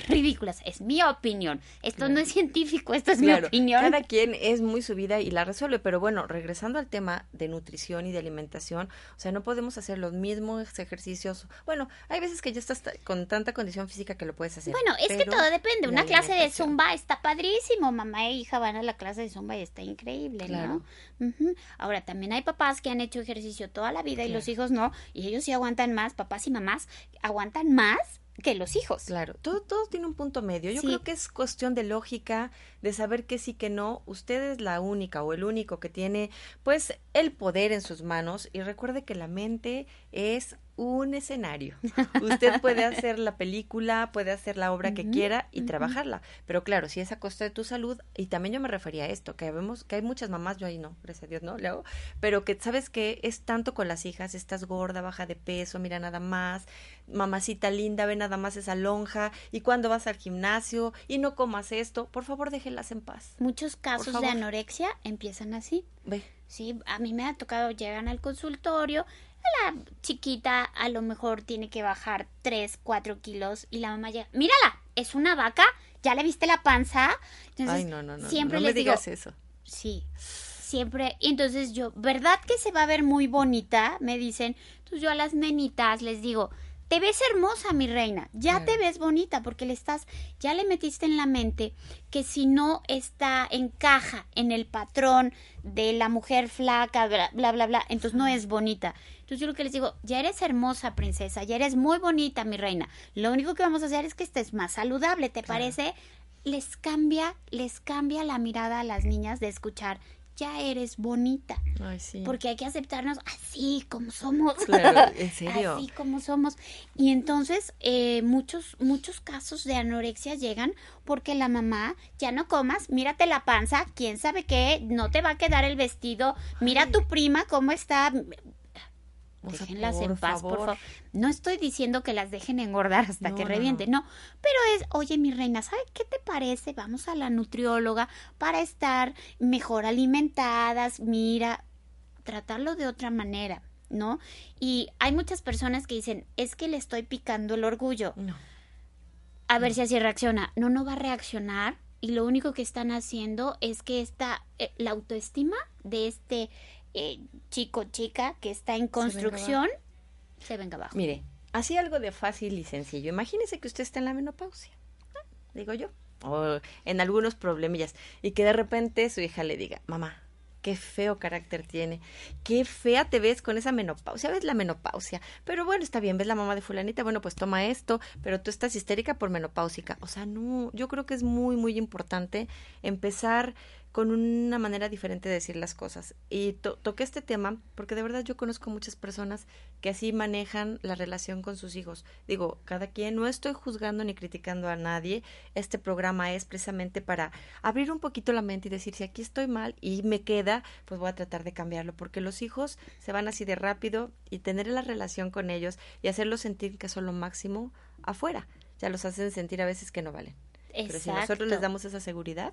ridículas. Es mi opinión. Esto Claro. no es científico, esto es Claro, mi opinión. cada quien es muy su vida y la resuelve, pero bueno, regresando al tema de nutrición y de alimentación, o sea, no podemos hacer los mismos ejercicios. Bueno, hay veces que ya estás con tanta condición física que lo puedes hacer. Bueno, es que todo depende. Una clase de zumba está padrísimo. Mamá e hija van a la clase de zumba y está increíble, Claro. ¿no? Ahora, también hay papás que han hecho ejercicio toda la vida y los hijos no, y ellos sí aguantan más, papás y mamás aguantan más que los hijos. Claro, todo, todo tiene un punto medio. Yo Sí. creo que es cuestión de lógica, de saber que sí, que no. Usted es la única o el único que tiene, pues, el poder en sus manos. Y recuerde que la mente es un escenario. Usted puede hacer la película, puede hacer la obra que quiera y trabajarla. Pero claro, si es a costa de tu salud, y también yo me refería a esto, que vemos que hay muchas mamás, yo ahí no, gracias a Dios, ¿no? Leo, pero que sabes que es tanto con las hijas, estás gorda, baja de peso, mira nada más, mamacita linda, ve nada más esa lonja, y cuando vas al gimnasio y no comas esto, por favor déjenlas en paz. Muchos casos de anorexia empiezan así. Ve, Sí, a mí me ha tocado, llegan al consultorio, la chiquita a lo mejor tiene que bajar 3, 4 kilos y la mamá llega, mírala, es una vaca, ya le viste la panza. Entonces, ay no, no, no, siempre no les me digo, digas eso. sí, siempre, y entonces yo, ¿verdad que se va a ver muy bonita? Me dicen, entonces yo a las nenitas les digo, te ves hermosa, mi reina, ya te ves bonita porque le estás, ya le metiste en la mente que si no está, encaja en el patrón de la mujer flaca, bla, bla, bla, bla, entonces no es bonita. Entonces yo lo que les digo, ya eres hermosa, princesa, ya eres muy bonita, mi reina. Lo único que vamos a hacer es que estés más saludable, ¿te Claro. parece? Les cambia, les cambia la mirada a las niñas de escuchar, ya eres bonita. Ay, sí. Porque hay que aceptarnos así como somos. Claro, en [laughs] serio. Así como somos. Y entonces eh, muchos, muchos casos de anorexia llegan porque la mamá, ya no comas, mírate la panza, quién sabe qué, no te va a quedar el vestido, mira a tu prima cómo está. O sea, Déjenlas por en paz, por favor. No estoy diciendo que las dejen engordar hasta No, que no, revienten, no. Pero es, oye, mi reina, ¿sabe qué te parece? Vamos a la nutrióloga para estar mejor alimentadas. Mira, tratarlo de otra manera, ¿no? Y hay muchas personas que dicen, es que le estoy picando el orgullo. No. A ver si así reacciona. No, no va a reaccionar. Y lo único que están haciendo es que esta, eh, la autoestima de este eh, chico, chica que está en construcción, se venga abajo. Mire, así algo de fácil y sencillo. Imagínese que usted está en la menopausia, ¿no? digo yo, o en algunos problemillas, y que de repente su hija le diga, mamá, qué feo carácter tiene, qué fea te ves con esa menopausia, ves la menopausia, pero bueno, está bien, ves la mamá de fulanita, bueno, pues toma esto, pero tú estás histérica por menopáusica. O sea, no, yo creo que es muy, muy importante empezar con una manera diferente de decir las cosas. Y to- toqué este tema porque de verdad yo conozco muchas personas que así manejan la relación con sus hijos. Digo, cada quien, no estoy juzgando ni criticando a nadie. Este programa es precisamente para abrir un poquito la mente y decir, si aquí estoy mal y me queda, pues voy a tratar de cambiarlo. Porque los hijos se van así de rápido y tener la relación con ellos y hacerlos sentir que son lo máximo afuera. ya los hacen sentir a veces que no valen. Pero si Exacto. nosotros les damos esa seguridad,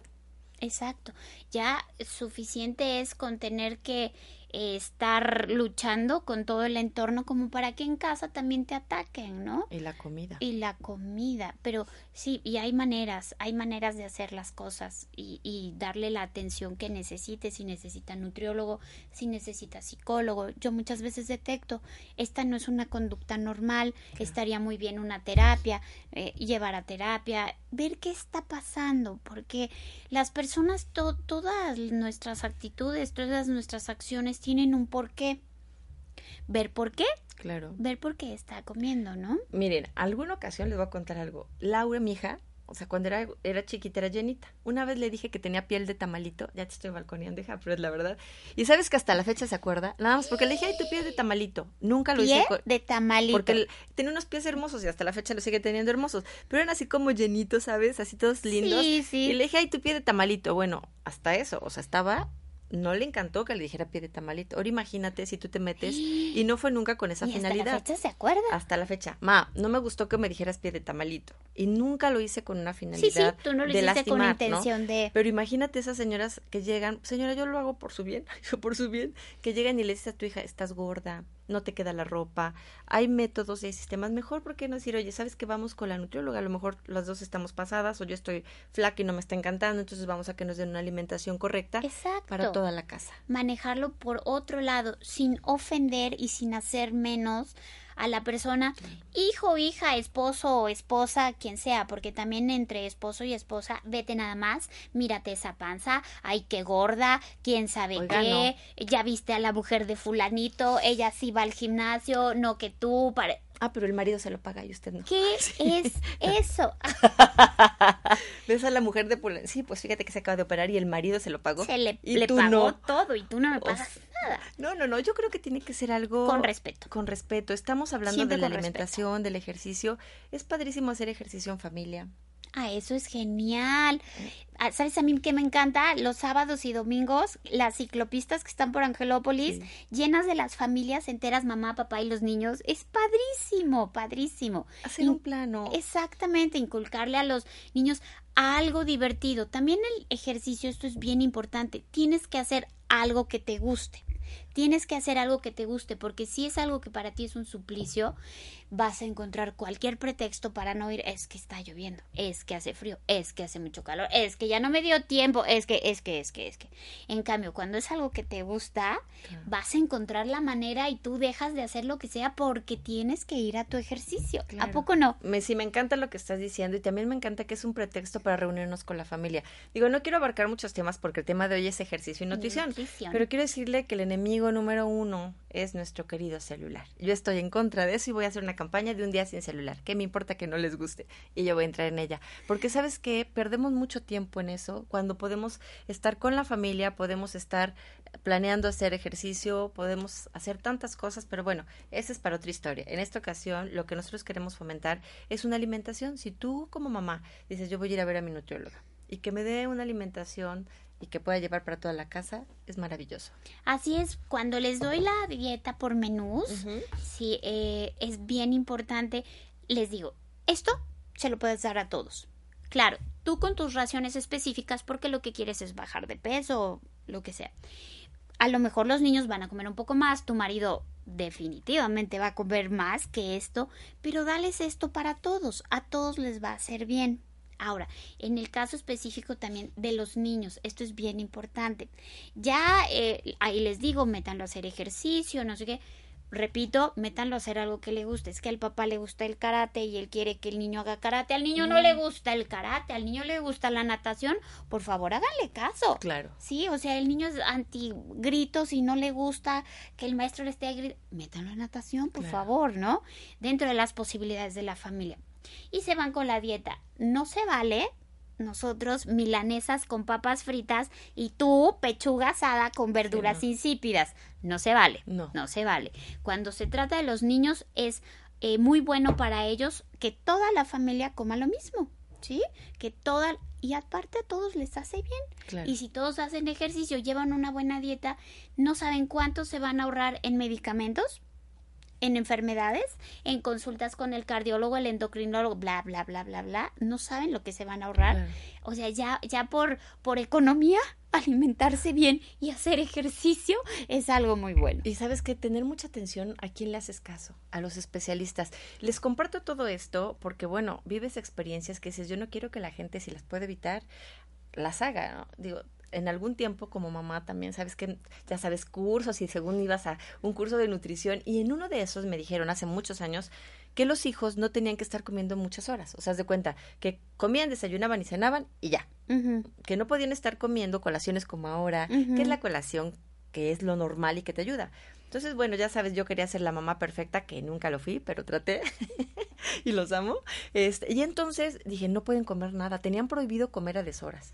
Exacto. Ya suficiente es con tener que eh, estar luchando con todo el entorno como para que en casa también te ataquen, ¿no? y la comida. Y la comida, pero sí, y hay maneras, hay maneras de hacer las cosas y, y darle la atención que necesite, si necesita nutriólogo, si necesita psicólogo. Yo muchas veces detecto, esta no es una conducta normal, estaría muy bien una terapia, eh, llevar a terapia, ver qué está pasando, porque las personas, to- todas nuestras actitudes, todas nuestras acciones tienen un porqué. Ver por qué, Claro. ver por qué está comiendo, ¿no? Miren, alguna ocasión les voy a contar algo. Laura, mi hija, o sea, cuando era, era chiquita, era llenita. Una vez le dije que tenía piel de tamalito. Ya te estoy balconeando, hija, pero es la verdad. Y sabes que hasta la fecha se acuerda. Nada más porque le dije, ay, tu piel de tamalito. Nunca lo Pie hice. de tamalito. Porque el- tenía unos pies hermosos y hasta la fecha los sigue teniendo hermosos. Pero eran así como llenitos, ¿sabes? Así todos lindos. Sí, sí. Y le dije, ay, tu pie de tamalito. Bueno, hasta eso. O sea, estaba. No le encantó que le dijera pie de tamalito. Ahora imagínate si tú te metes y no fue nunca con esa y hasta finalidad. la fecha se acuerda. Hasta la fecha. Ma, no me gustó que me dijeras pie de tamalito. Y nunca lo hice con una Sí, sí, finalidad tú no lo de hiciste con lastimar, intención ¿no? de... Pero imagínate esas señoras que llegan, señora, yo lo hago por su bien, [laughs] yo por su bien, que llegan y le dices a tu hija, estás gorda, no te queda la ropa, hay métodos y hay sistemas, mejor, ¿por qué no decir, oye, sabes que vamos con la nutrióloga? A lo mejor las dos estamos pasadas o yo estoy flaca y no me está encantando, entonces vamos a que nos den una alimentación correcta Exacto. para toda la casa. Manejarlo por otro lado, sin ofender y sin hacer menos a la persona, hijo, hija, esposo o esposa, quien sea, porque también entre esposo y esposa, vete nada más, mírate esa panza, ay, qué gorda, quién sabe Oiga, qué, ya viste a la mujer de fulanito, ella sí va al gimnasio, no que tú, para... Ah, pero el marido se lo paga y usted no. ¿Qué es eso? [laughs] ¿Ves a la mujer de Pula- Sí, pues fíjate que se acaba de operar y el marido se lo pagó. Se le, y le tú pagó no. todo y tú no me O pagas sea, nada. No, no, no, yo creo que tiene que ser algo Con respeto. Con respeto. Estamos hablando Siempre de la respeto. alimentación, del ejercicio. Es padrísimo hacer ejercicio en familia. Ah, eso es genial. Ah, ¿Sabes a mí que me encanta? Los sábados y domingos, las ciclopistas que están por Angelópolis, llenas de las familias enteras, mamá, papá y los niños. Es padrísimo, padrísimo. Hacer In- un plano. Exactamente, inculcarle a los niños algo divertido. También el ejercicio, esto es bien importante. Tienes que hacer algo que te guste. Tienes que hacer algo que te guste, porque si es algo que para ti es un suplicio, vas a encontrar cualquier pretexto para no ir. Es que está lloviendo, es que hace frío, es que hace mucho calor, es que ya no me dio tiempo, es que, es que, es que, es que. En cambio, cuando es algo que te gusta, vas a encontrar la manera y tú dejas de hacer lo que sea porque tienes que ir a tu ejercicio. ¿A poco no? Me, sí, me encanta lo que estás diciendo y también me encanta que es un pretexto para reunirnos con la familia. Digo, no quiero abarcar muchos temas porque el tema de hoy es ejercicio y nutrición, Nutrición. pero quiero decirle que el enemigo número uno es nuestro querido celular. Yo estoy en contra de eso y voy a hacer una campaña de un día sin celular. ¿Qué me importa que no les guste? Y yo voy a entrar en ella. Porque sabes que perdemos mucho tiempo en eso cuando podemos estar con la familia, podemos estar planeando hacer ejercicio, podemos hacer tantas cosas, pero bueno, esa es para otra historia. En esta ocasión, lo que nosotros queremos fomentar es una alimentación. Si tú como mamá dices, yo voy a ir a ver a mi nutrióloga y que me dé una alimentación y que pueda llevar para toda la casa, es maravilloso. Así es, cuando les doy la dieta por menús, sí, eh, es bien importante, les digo, esto se lo puedes dar a todos. Claro, tú con tus raciones específicas porque lo que quieres es bajar de peso o lo que sea. A lo mejor los niños van a comer un poco más, tu marido definitivamente va a comer más que esto, pero dales esto para todos, a todos les va a hacer bien. Ahora, en el caso específico también de los niños, esto es bien importante. Ya eh, ahí les digo, métanlo a hacer ejercicio, no sé qué. Repito, métanlo a hacer algo que le guste. Es que al papá le gusta el karate y él quiere que el niño haga karate. Al niño no le gusta el karate, al niño le gusta la natación. Por favor, háganle caso. Claro. Sí, o sea, el niño es anti gritos y no le gusta que el maestro le esté gritando. Métanlo a natación, por Claro. favor, ¿no? Dentro de las posibilidades de la familia. Y se van con la dieta. No se vale nosotros milanesas con papas fritas y tú pechuga asada con verduras no. insípidas. No se vale. No. No se vale. Cuando se trata de los niños es eh, muy bueno para ellos que toda la familia coma lo mismo. ¿Sí? Que toda... Y aparte a todos les hace bien. Claro. Y si todos hacen ejercicio, llevan una buena dieta, no saben cuánto se van a ahorrar en medicamentos. En enfermedades, en consultas con el cardiólogo, el endocrinólogo, bla, bla, bla, bla, bla, no saben lo que se van a ahorrar. Claro. O sea, ya, ya por, por economía, [laughs] alimentarse bien y hacer ejercicio es algo muy bueno. Y sabes que tener mucha atención a quién le haces caso, a los especialistas. Les comparto todo esto porque, bueno, vives experiencias que dices, yo no quiero que la gente, si las puede evitar, las haga, ¿no? Digo, en algún tiempo como mamá también, sabes que, ya sabes, cursos y según ibas a un curso de nutrición y en uno de esos me dijeron hace muchos años que los hijos no tenían que estar comiendo muchas horas. O sea, haz de cuenta que comían, desayunaban y cenaban y ya. Que no podían estar comiendo colaciones como ahora, que es la colación que es lo normal y que te ayuda. Entonces, bueno, ya sabes, yo quería ser la mamá perfecta, que nunca lo fui, pero traté [laughs] y los amo. Este, y entonces dije, no pueden comer nada. Tenían prohibido comer a deshoras.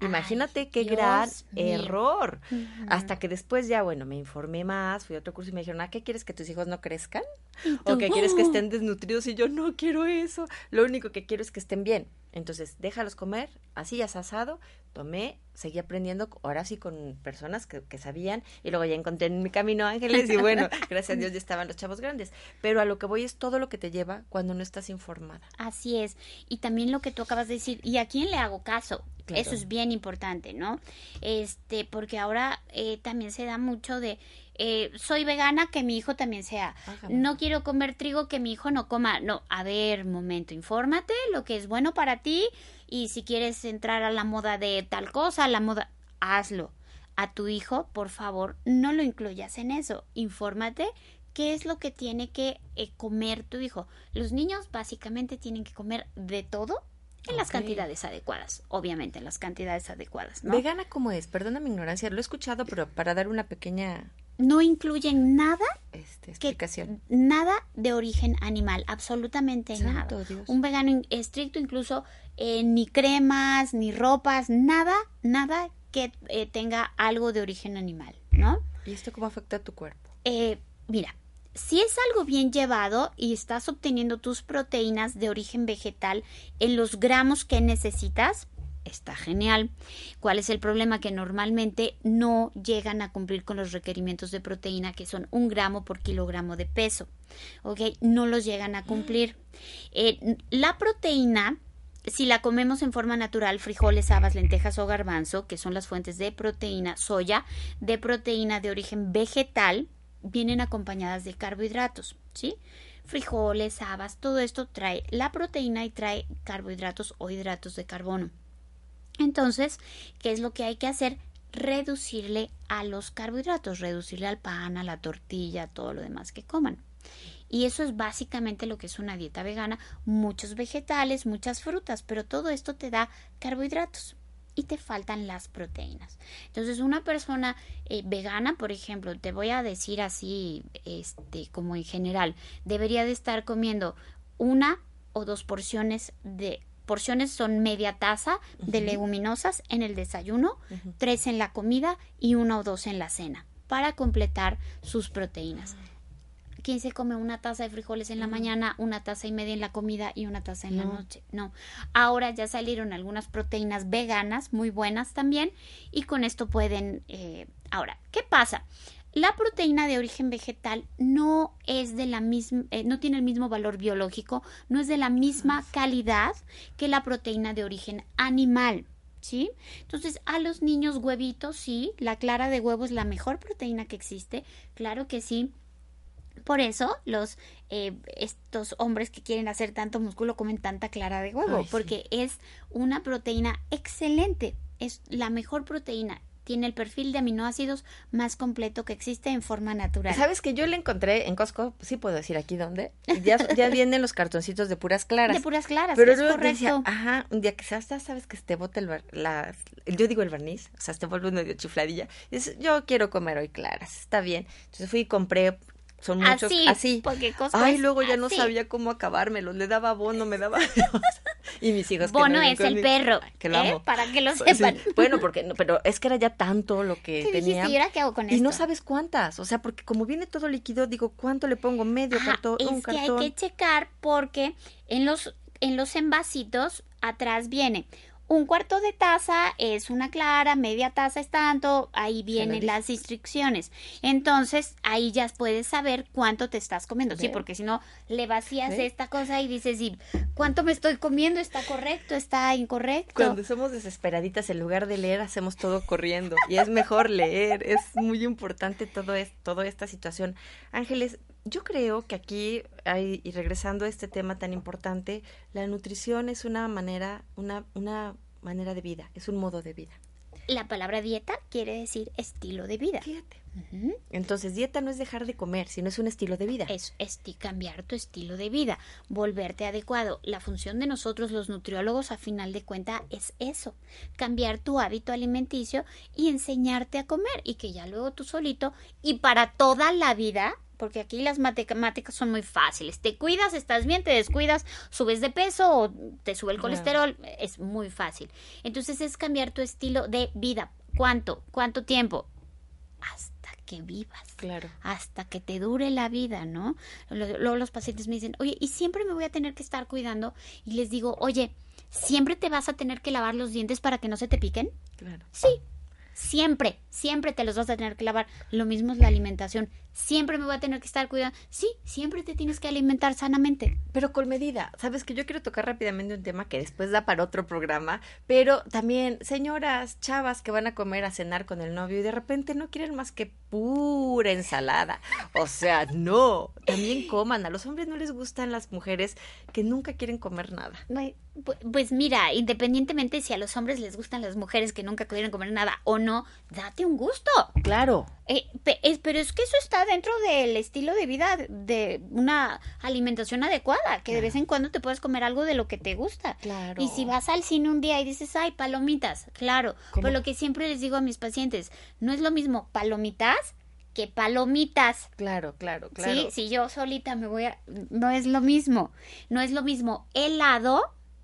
Imagínate Ay, qué Dios gran mío. error. Hasta que después ya, bueno, me informé más, fui a otro curso y me dijeron, ¿ah, qué quieres que tus hijos no crezcan? ¿Y ¿O que quieres que estén desnutridos? Y yo no quiero eso. Lo único que quiero es que estén bien. Entonces, déjalos comer, así ya asado. Tomé, seguí aprendiendo, ahora sí con personas que, que sabían. Y luego ya encontré en mi camino ángeles. Y bueno, [laughs] gracias a Dios ya estaban los chavos grandes. Pero a lo que voy es todo lo que te lleva cuando no estás informada. Así es. Y también lo que tú acabas de decir, ¿y a quién le hago caso? Claro. Eso es bien importante, ¿no? Este, porque ahora eh, también se da mucho de, eh, soy vegana, que mi hijo también sea. Hágame. No quiero comer trigo, que mi hijo no coma. No, a ver, momento, infórmate lo que es bueno para ti y si quieres entrar a la moda de tal cosa, a la moda, hazlo. A tu hijo, por favor, no lo incluyas en eso. Infórmate qué es lo que tiene que eh, comer tu hijo. Los niños básicamente tienen que comer de todo en las cantidades adecuadas, obviamente en las cantidades adecuadas, ¿no? ¿Vegana cómo es? Perdona mi ignorancia, lo he escuchado, pero para dar una pequeña No incluyen nada este, que explicación. nada de origen animal, absolutamente Santo nada. Dios. Un vegano estricto incluso eh, ni cremas, ni ropas, nada, nada que eh, tenga algo de origen animal, ¿no? ¿Y esto cómo afecta a tu cuerpo? Eh, mira, si es algo bien llevado y estás obteniendo tus proteínas de origen vegetal en los gramos que necesitas, está genial. ¿Cuál es el problema? Que normalmente no llegan a cumplir con los requerimientos de proteína que son un gramo por kilogramo de peso. ¿Ok? No los llegan a cumplir. Eh, la proteína si la comemos en forma natural, frijoles, habas, lentejas o garbanzo, que son las fuentes de proteína, soya, de proteína de origen vegetal, vienen acompañadas de carbohidratos, ¿sí? Frijoles, habas, todo esto trae la proteína y trae carbohidratos o hidratos de carbono. Entonces, ¿qué es lo que hay que hacer? Reducirle a los carbohidratos, reducirle al pan, a la tortilla, a todo lo demás que coman. Y eso es básicamente lo que es una dieta vegana. Muchos vegetales, muchas frutas, pero todo esto te da carbohidratos y te faltan las proteínas. Entonces, una persona eh, vegana, por ejemplo, te voy a decir así, este, como en general, debería de estar comiendo una o dos porciones de porciones son media taza de leguminosas en el desayuno, tres en la comida y una o dos en la cena para completar sus proteínas. ¿Quién se come una taza de frijoles en la mañana, una taza y media en la comida y una taza en la No. noche? No. Ahora ya salieron algunas proteínas veganas muy buenas también y con esto pueden... eh, Ahora, ¿qué pasa? La proteína de origen vegetal no es de la misma, eh, no tiene el mismo valor biológico, no es de la misma calidad que la proteína de origen animal. ¿Sí? Entonces, a los niños huevitos, sí, la clara de huevo es la mejor proteína que existe, claro que sí. Por eso los eh, estos hombres que quieren hacer tanto músculo comen tanta clara de huevo, Ay, sí. porque es una proteína excelente, es la mejor proteína, tiene el perfil de aminoácidos más completo que existe en forma natural. ¿Sabes que yo le encontré en Costco? Sí puedo decir aquí dónde. Ya, ya [laughs] vienen los cartoncitos de puras claras. De puras claras, Pero es correcto. decía, ajá, un día que ya sabes que te bota el bar- la, yo digo el barniz, o sea, se te vuelve medio chufladilla. Y dices, yo quiero comer hoy claras, está bien. Entonces fui y compré, son muchos, así, así. porque Costco Ay, es luego ya no sabía cómo acabármelos, le daba bono, me daba... [laughs] y mis hijos que Bono no es el perro, que lo ¿eh? amo. para que lo Pues, sí. sepan. [laughs] Bueno, porque, no, pero es que era ya tanto lo que Sí, tenía. dijiste, ¿y ahora qué hago con Y esto? no sabes cuántas, o sea, porque como viene todo líquido, digo, ¿cuánto le pongo? Medio Ajá, cartón, es un que cartón. hay que checar porque en los en los envasitos atrás viene un cuarto de taza es una clara, media taza es tanto, ahí vienen las instrucciones. Entonces, ahí ya puedes saber cuánto te estás comiendo. Sí, porque si no, le vacías esta cosa y dices, ¿y cuánto me estoy comiendo? ¿Está correcto? ¿Está incorrecto? Cuando somos desesperaditas, en lugar de leer, hacemos todo corriendo. Y es mejor leer. Es muy importante todo es, toda esta situación. Ángeles, yo creo que aquí, hay- y regresando a este tema tan importante, la nutrición es una manera, una, una manera de vida, es un modo de vida. La palabra dieta quiere decir estilo de vida. Fíjate. Entonces, dieta no es dejar de comer, sino es un estilo de vida. Es esti- cambiar tu estilo de vida, volverte adecuado. La función de nosotros los nutriólogos a final de cuenta es eso, cambiar tu hábito alimenticio y enseñarte a comer y que ya luego tú solito y para toda la vida, porque aquí las matemáticas son muy fáciles. Te cuidas, estás bien, te descuidas, subes de peso o te sube el colesterol, es muy fácil. Entonces es cambiar tu estilo de vida. ¿Cuánto? ¿Cuánto tiempo? Hasta que vivas Claro. hasta que te dure la vida, ¿no? Luego los pacientes me dicen, oye, y siempre me voy a tener que estar cuidando. Y les digo, oye, ¿siempre te vas a tener que lavar los dientes para que no se te piquen? Claro. Sí, siempre, siempre te los vas a tener que lavar. Lo mismo es la alimentación. Siempre me voy a tener que estar cuidando. Sí, siempre te tienes que alimentar sanamente. Pero con medida. Sabes que yo quiero tocar rápidamente un tema que después da para otro programa, pero también señoras, chavas que van a comer a cenar con el novio y de repente no quieren más que pura ensalada. O sea, no, también coman. A los hombres no les gustan las mujeres que nunca quieren comer nada. Pues, pu- mira, independientemente si a los hombres les gustan las mujeres que nunca pudieron comer nada o no, date un gusto. Claro. Eh, pero es que eso está dentro del estilo de vida de una alimentación adecuada, que de vez en cuando te puedes comer algo de lo que te gusta. Claro. Y si vas al cine un día y dices, ay, palomitas, claro. ¿Cómo? Por lo que siempre les digo a mis pacientes, no es lo mismo palomitas que palomitas. Claro, claro, claro. Sí, si yo solita me voy a... No es lo mismo. No es lo mismo helado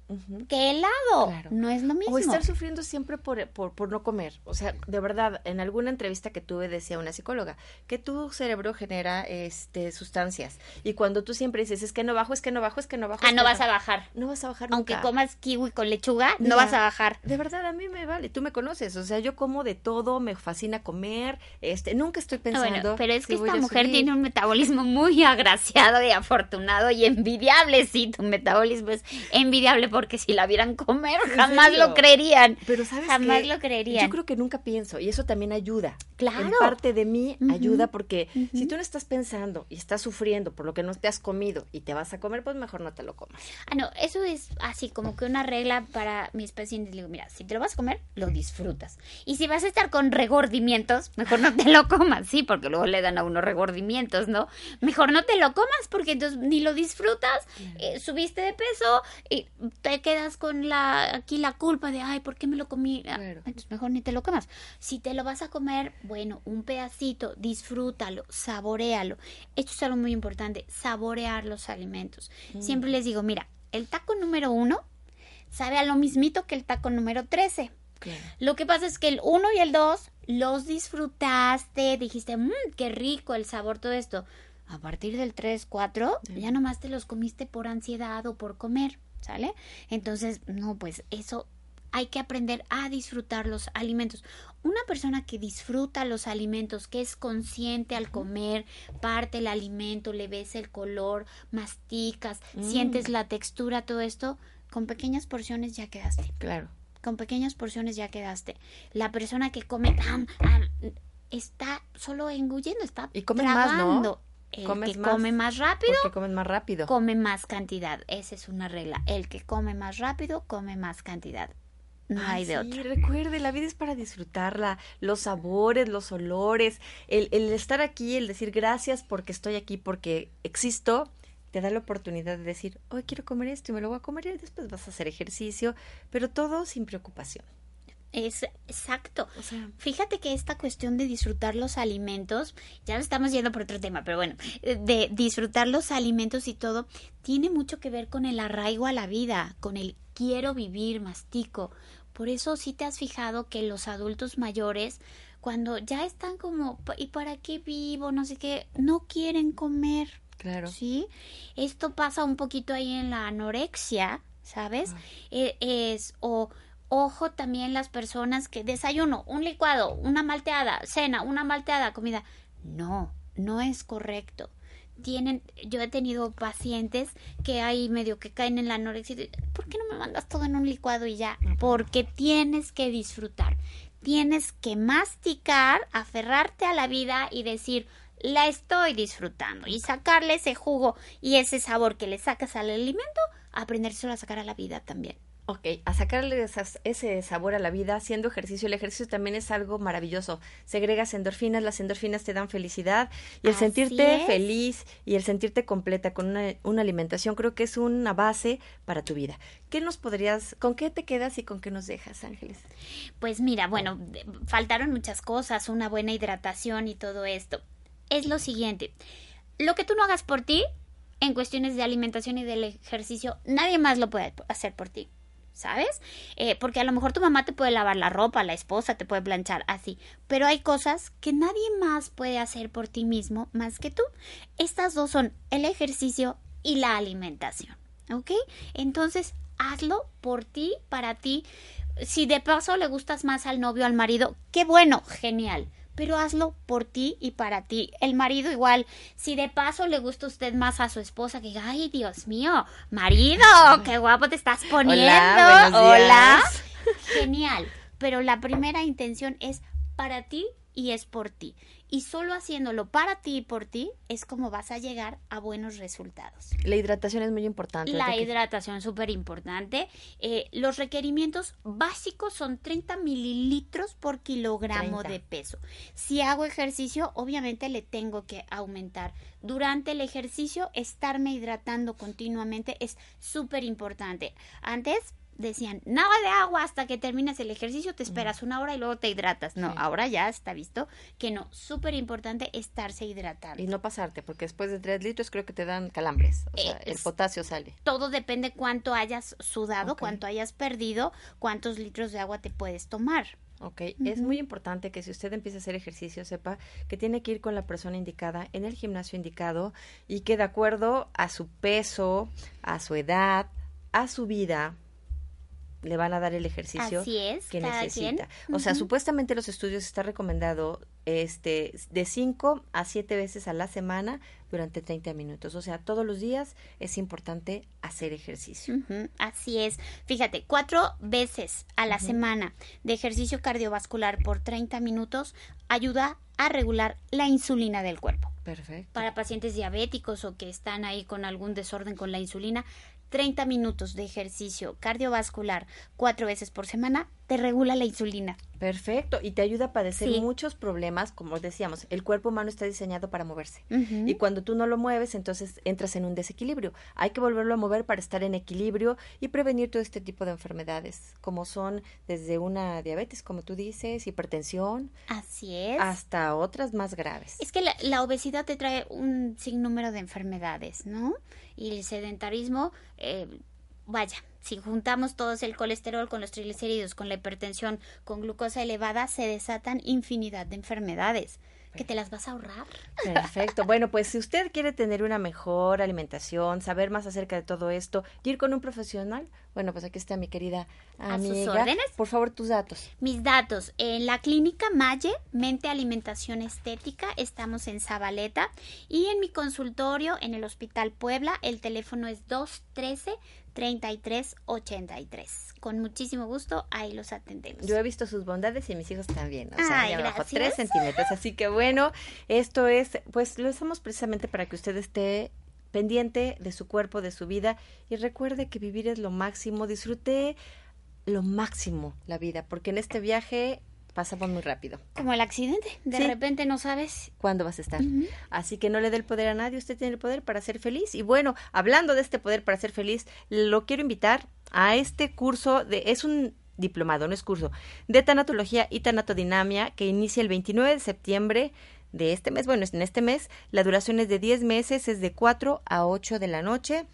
Ujú. que helado. Claro. No es lo mismo. O estar sufriendo siempre por, por, por no comer. O sea, de verdad, en alguna entrevista que tuve decía una psicóloga que tu cerebro genera este sustancias. Y cuando tú siempre dices, es que no bajo, es que no bajo, es que no bajo. Ah, no vas a bajar. No vas a bajar Aunque nunca. comas kiwi con lechuga, no vas a bajar. De verdad, a mí me vale. Tú me conoces. O sea, yo como de todo, me fascina comer. Este, nunca estoy Ah, pensando. Bueno, pero es que esta mujer subir. tiene un metabolismo muy [laughs] agraciado y afortunado y envidiable. Sí, tu metabolismo es envidiable porque si la vieran comer ¿En jamás lo creerían. Pero sabes Jamás qué? lo creerían. Yo creo que nunca pienso y eso también ayuda. Claro. En parte de mí ayuda porque si tú no estás pensando y estás sufriendo por lo que no te has comido y te vas a comer, pues mejor no te lo comas. Ah, no, eso es así como que una regla para mis pacientes. Digo, mira, si te lo vas a comer, lo disfrutas. Y si vas a estar con regordimientos, mejor no te lo comas, sí, porque luego le dan a uno regordimientos, ¿no? Mejor no te lo comas porque entonces ni lo disfrutas, eh, subiste de peso y te quedas con la aquí la culpa de, ay, ¿por qué me lo comí? Ah, Claro. Entonces mejor ni te lo comas. Si te lo vas a comer, bueno, un pedacito, disfrútalo, saborealo. Esto es algo muy importante, saborear los alimentos. Siempre les digo, mira, el taco número uno sabe a lo mismito que el taco número 13. Lo que pasa es que el 1 y el 2 los disfrutaste, dijiste, mmm, qué rico el sabor, todo esto. A partir del 3, 4, ya nomás te los comiste por ansiedad o por comer, ¿sale? Entonces, no, pues eso hay que aprender a disfrutar los alimentos. Una persona que disfruta los alimentos, que es consciente al comer, parte el alimento, le ves el color, masticas, sientes la textura, todo esto, con pequeñas porciones ya quedaste Claro. con pequeñas porciones ya quedaste. La persona que come está solo engullendo, está Y comes más, ¿no? El Comes que más, come más rápido, comen más rápido. come más cantidad. Esa es una regla. El que come más rápido, come más cantidad. No hay de sí, otra. recuerde, la vida es para disfrutarla, los sabores, los olores, el, el estar aquí, el decir gracias porque estoy aquí, porque existo, te da la oportunidad de decir, hoy quiero comer esto y me lo voy a comer y después vas a hacer ejercicio, pero todo sin preocupación. Es exacto. O sea, Fíjate que esta cuestión de disfrutar los alimentos, ya nos estamos yendo por otro tema, pero bueno, eh, de disfrutar los alimentos y todo, tiene mucho que ver con el arraigo a la vida, con el quiero vivir, mastico. Por eso sí te has fijado que los adultos mayores, cuando ya están como, "Pa- ¿y para qué vivo? No sé qué, no quieren comer. claro. ¿sí? Esto pasa un poquito ahí en la anorexia, ¿sabes? E- Es, o, Ojo también las personas que desayuno, un licuado, una malteada, cena, una malteada, comida. No, no es correcto. Tienen, yo he tenido pacientes que hay medio que caen en la anorexia. ¿Por qué no me mandas todo en un licuado y ya? Porque tienes que disfrutar. Tienes que masticar, aferrarte a la vida y decir, la estoy disfrutando y sacarle ese jugo y ese sabor que le sacas al alimento, aprendérselo a sacar a la vida también. Ok, a sacarle ese sabor a la vida haciendo ejercicio. El ejercicio también es algo maravilloso. Segregas endorfinas, las endorfinas te dan felicidad y el Así sentirte es. feliz y el sentirte completa con una, una alimentación creo que es una base para tu vida. ¿Qué nos podrías, con qué te quedas y con qué nos dejas, Ángeles? Pues mira, bueno, faltaron muchas cosas, una buena hidratación y todo esto. Es lo siguiente, lo que tú no hagas por ti, en cuestiones de alimentación y del ejercicio, nadie más lo puede hacer por ti. ¿Sabes? Eh, porque a lo mejor tu mamá te puede lavar la ropa, la esposa te puede planchar, así. Pero hay cosas que nadie más puede hacer por ti mismo más que tú. Estas dos son el ejercicio y la alimentación. ¿Ok? Entonces, hazlo por ti, para ti. Si de paso le gustas más al novio, al marido, qué bueno, genial. Pero hazlo por ti y para ti. El marido igual. Si de paso le gusta a usted más a su esposa, que diga, ay, Dios mío, marido, qué guapo te estás poniendo. Hola, Hola. Genial. Pero la primera intención es para ti y es por ti. Y solo haciéndolo para ti y por ti es como vas a llegar a buenos resultados. La hidratación es muy importante. La hidratación es súper importante. los requerimientos básicos son 30 mililitros por kilogramo 30. de peso. Si hago ejercicio, obviamente le tengo que aumentar. Durante el ejercicio, estarme hidratando continuamente es súper importante. Antes decían, nada de agua hasta que terminas el ejercicio, te esperas una hora y luego te hidratas. No, Sí. ahora ya está visto que no, súper importante estarse hidratando. Y no pasarte, porque después de tres litros creo que te dan calambres. O sea, el potasio sale. todo depende cuánto hayas sudado, cuánto hayas perdido, cuántos litros de agua te puedes tomar. Ok, es muy importante que si usted empieza a hacer ejercicio, sepa que tiene que ir con la persona indicada, en el gimnasio indicado, y que de acuerdo a su peso, a su edad, a su vida, le van a dar el ejercicio Así es, que necesita. quien. O sea, supuestamente los estudios está recomendado este de 5 a 7 veces a la semana durante 30 minutos. O sea, todos los días es importante hacer ejercicio. Así es. Fíjate, cuatro veces a la semana de ejercicio cardiovascular por 30 minutos ayuda a regular la insulina del cuerpo. Perfecto. Para pacientes diabéticos o que están ahí con algún desorden con la insulina, 30 minutos de ejercicio cardiovascular cuatro veces por semana te regula la insulina. Perfecto, y te ayuda a padecer Sí. muchos problemas, como decíamos, el cuerpo humano está diseñado para moverse. Y cuando tú no lo mueves, entonces entras en un desequilibrio. Hay que volverlo a mover para estar en equilibrio y prevenir todo este tipo de enfermedades, como son desde una diabetes, como tú dices, hipertensión, Así es. hasta otras más graves. Es que la, la obesidad te trae un sinnúmero de enfermedades, ¿no? Y el sedentarismo, eh, vaya, si juntamos todos el colesterol con los triglicéridos, con la hipertensión, con glucosa elevada, se desatan infinidad de enfermedades. ¿Que te las vas a ahorrar? Perfecto. Bueno, pues si usted quiere tener una mejor alimentación, saber más acerca de todo esto, y ir con un profesional, bueno, pues aquí está mi querida A sus amiga. órdenes. Por favor, tus datos. Mis datos, en la clínica Maye, Mente Alimentación Estética, estamos en Zabaleta y en mi consultorio en el Hospital Puebla, el teléfono es 213 3383. Con muchísimo gusto, ahí los atendemos. Yo he visto sus bondades y mis hijos también. O sea, Ay, centímetros. Así que bueno, esto es, pues lo hacemos precisamente para que usted esté pendiente de su cuerpo, de su vida y recuerde que vivir es lo máximo. Disfrute lo máximo la vida, porque en este viaje pasamos muy rápido. Como el accidente, de Sí. repente no sabes. ¿Cuándo vas a estar? Así que no le dé el poder a nadie, usted tiene el poder para ser feliz. Y bueno, hablando de este poder para ser feliz, lo quiero invitar a este curso de es un diplomado, no es curso, de tanatología y tanatodinamia que inicia el 29 de septiembre de este mes. Bueno, en este mes la duración es de 10 meses, es de 4 a 8 de la noche.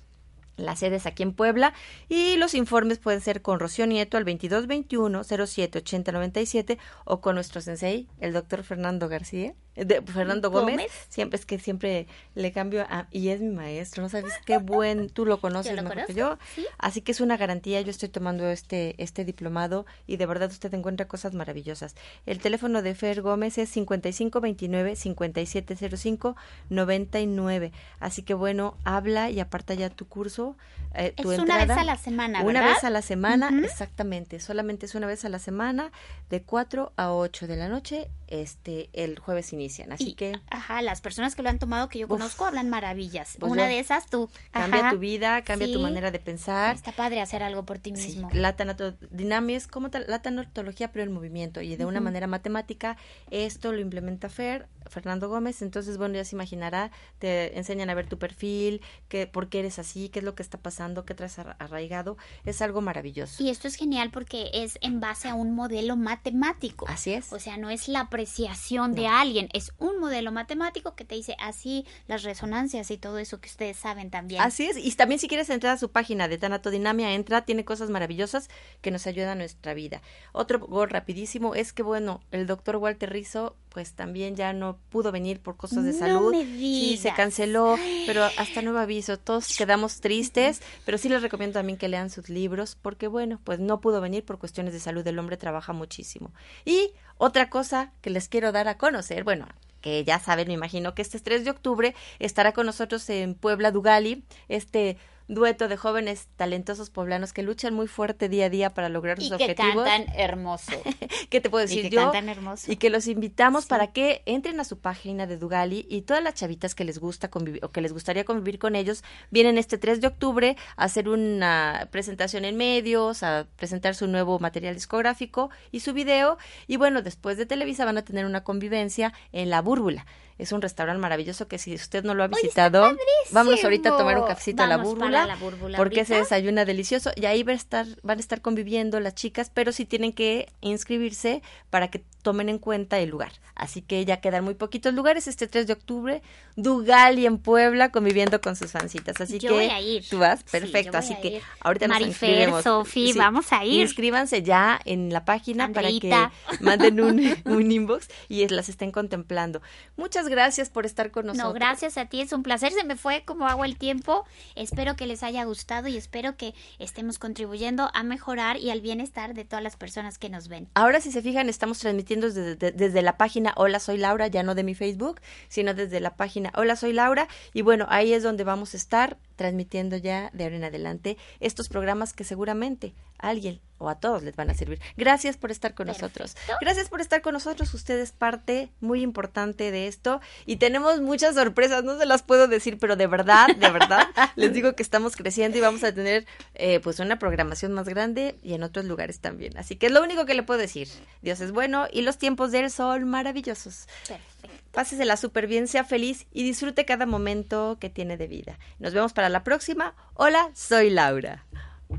La sede es aquí en Puebla y los informes pueden ser con Rocío Nieto al 2221 07 80 97 o con nuestro sensei, el doctor Fernando García, de, Fernando Gómez. Gómez. Siempre es que siempre le cambio a, y es mi maestro, no sabes qué buen, tú lo conoces [laughs] lo mejor que yo. sí. Así que es una garantía, yo estoy tomando este este diplomado y de verdad usted encuentra cosas maravillosas. El teléfono de Fer Gómez es 5529 5705 99. Así que bueno, habla y aparta ya tu curso, eh, tu Es una vez entrada. a la semana, Una ¿verdad? vez a la semana, exactamente. Solamente es una vez a la semana, de 4 a 8 de la noche. Este, el jueves Así Y, que Ajá, las personas que lo han tomado que yo Uf. conozco hablan maravillas. Pues Una yo- de esas tú. cambia Ajá. tu vida, cambia tu Sí. manera de pensar. Está padre hacer algo por ti Sí, mismo. la tanatodinamia es como tal- la tanatología, pero en movimiento. Y de una manera matemática, esto lo implementa Fer, Fernando Gómez. Entonces, bueno, ya se imaginará, te enseñan a ver tu perfil, que, por qué eres así, qué es lo que está pasando, qué traes arra- arraigado. Es algo maravilloso. Y esto es genial porque es en base a un modelo matemático. Así es. O sea, no es la apreciación de alguien, es un modelo matemático que te dice así las resonancias y todo eso que ustedes saben también. Así es, y también si quieres entrar a su página de Tanatodinamia, entra, tiene cosas maravillosas que nos ayudan a nuestra vida. Otro gol rapidísimo es que, bueno, el doctor Walter Rizzo, pues también ya no pudo venir por cosas de No salud. me Sí, se canceló, pero hasta nuevo aviso, todos quedamos tristes, pero sí les recomiendo también que lean sus libros, porque, bueno, pues no pudo venir por cuestiones de salud, el hombre trabaja muchísimo. Y otra cosa que les quiero dar a conocer, bueno, que ya saben, me imagino que este 3 de octubre estará con nosotros en Puebla Dugali, este dueto de jóvenes talentosos poblanos que luchan muy fuerte día a día para lograr sus y que objetivos. cantan hermoso. [laughs] ¿Qué te puedo y decir que yo? cantan hermoso. Y que los invitamos para que entren a su página de Dugali y todas las chavitas que les gusta convivir o que les gustaría convivir con ellos vienen este 3 de octubre a hacer una presentación en medios, a presentar su nuevo material discográfico y su video y bueno, después de Televisa van a tener una convivencia en La Búrbula. Es un restaurante maravilloso que si usted no lo ha visitado, vámonos ahorita a tomar un cafecito a La Vamos Búrbula, La Búrbula porque se desayuna delicioso y ahí va a estar, van a estar conviviendo las chicas, pero sí tienen que inscribirse para que tomen en cuenta el lugar. Así que ya quedan muy poquitos lugares este 3 de octubre, Dugali en Puebla conviviendo con sus fancitas. Así Yo que voy a ir. tú vas, Sí, perfecto. así que ir. ahorita nos Marifer, inscribimos. Sofi, vamos a ir. Inscríbanse ya en la página para que [laughs] manden un, [laughs] un inbox y las estén contemplando. Muchas gracias por estar con nosotros. No, gracias a ti, es un placer, se me fue como agua el tiempo. Espero que les haya gustado y espero que estemos contribuyendo a mejorar y al bienestar de todas las personas que nos ven. Ahora, si se fijan, estamos transmitiendo desde, de- desde la página Hola Soy Laura, ya no de mi Facebook, sino desde la página Hola Soy Laura. Y bueno, ahí es donde vamos a estar transmitiendo ya de ahora en adelante estos programas que seguramente a alguien o a todos les van a servir. Gracias por estar con nosotros. Gracias por estar con nosotros. Usted es parte muy importante de esto y tenemos muchas sorpresas. No se las puedo decir, pero de verdad, de verdad, [laughs] les digo que estamos creciendo y vamos a tener eh, pues una programación más grande y en otros lugares también. Así que es lo único que le puedo decir. Dios es bueno y los tiempos de él son maravillosos. Perfecto. Pásesela súper bien, sea feliz y disfrute cada momento que tiene de vida. Nos vemos para la próxima. Hola, soy Laura.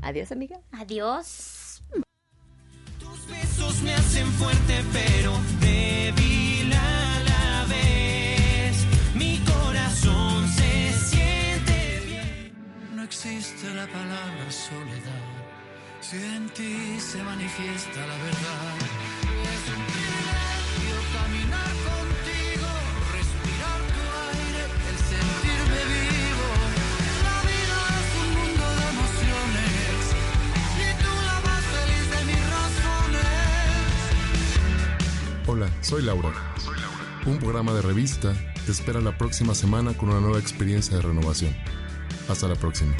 Adiós, amiga. Adiós. Tus besos me hacen fuerte pero débil a la vez. Mi corazón se siente bien. No existe la palabra soledad si en ti se manifiesta la verdad. Hola, soy Laura. Un programa de revista te espera la próxima semana con una nueva experiencia de renovación. Hasta la próxima.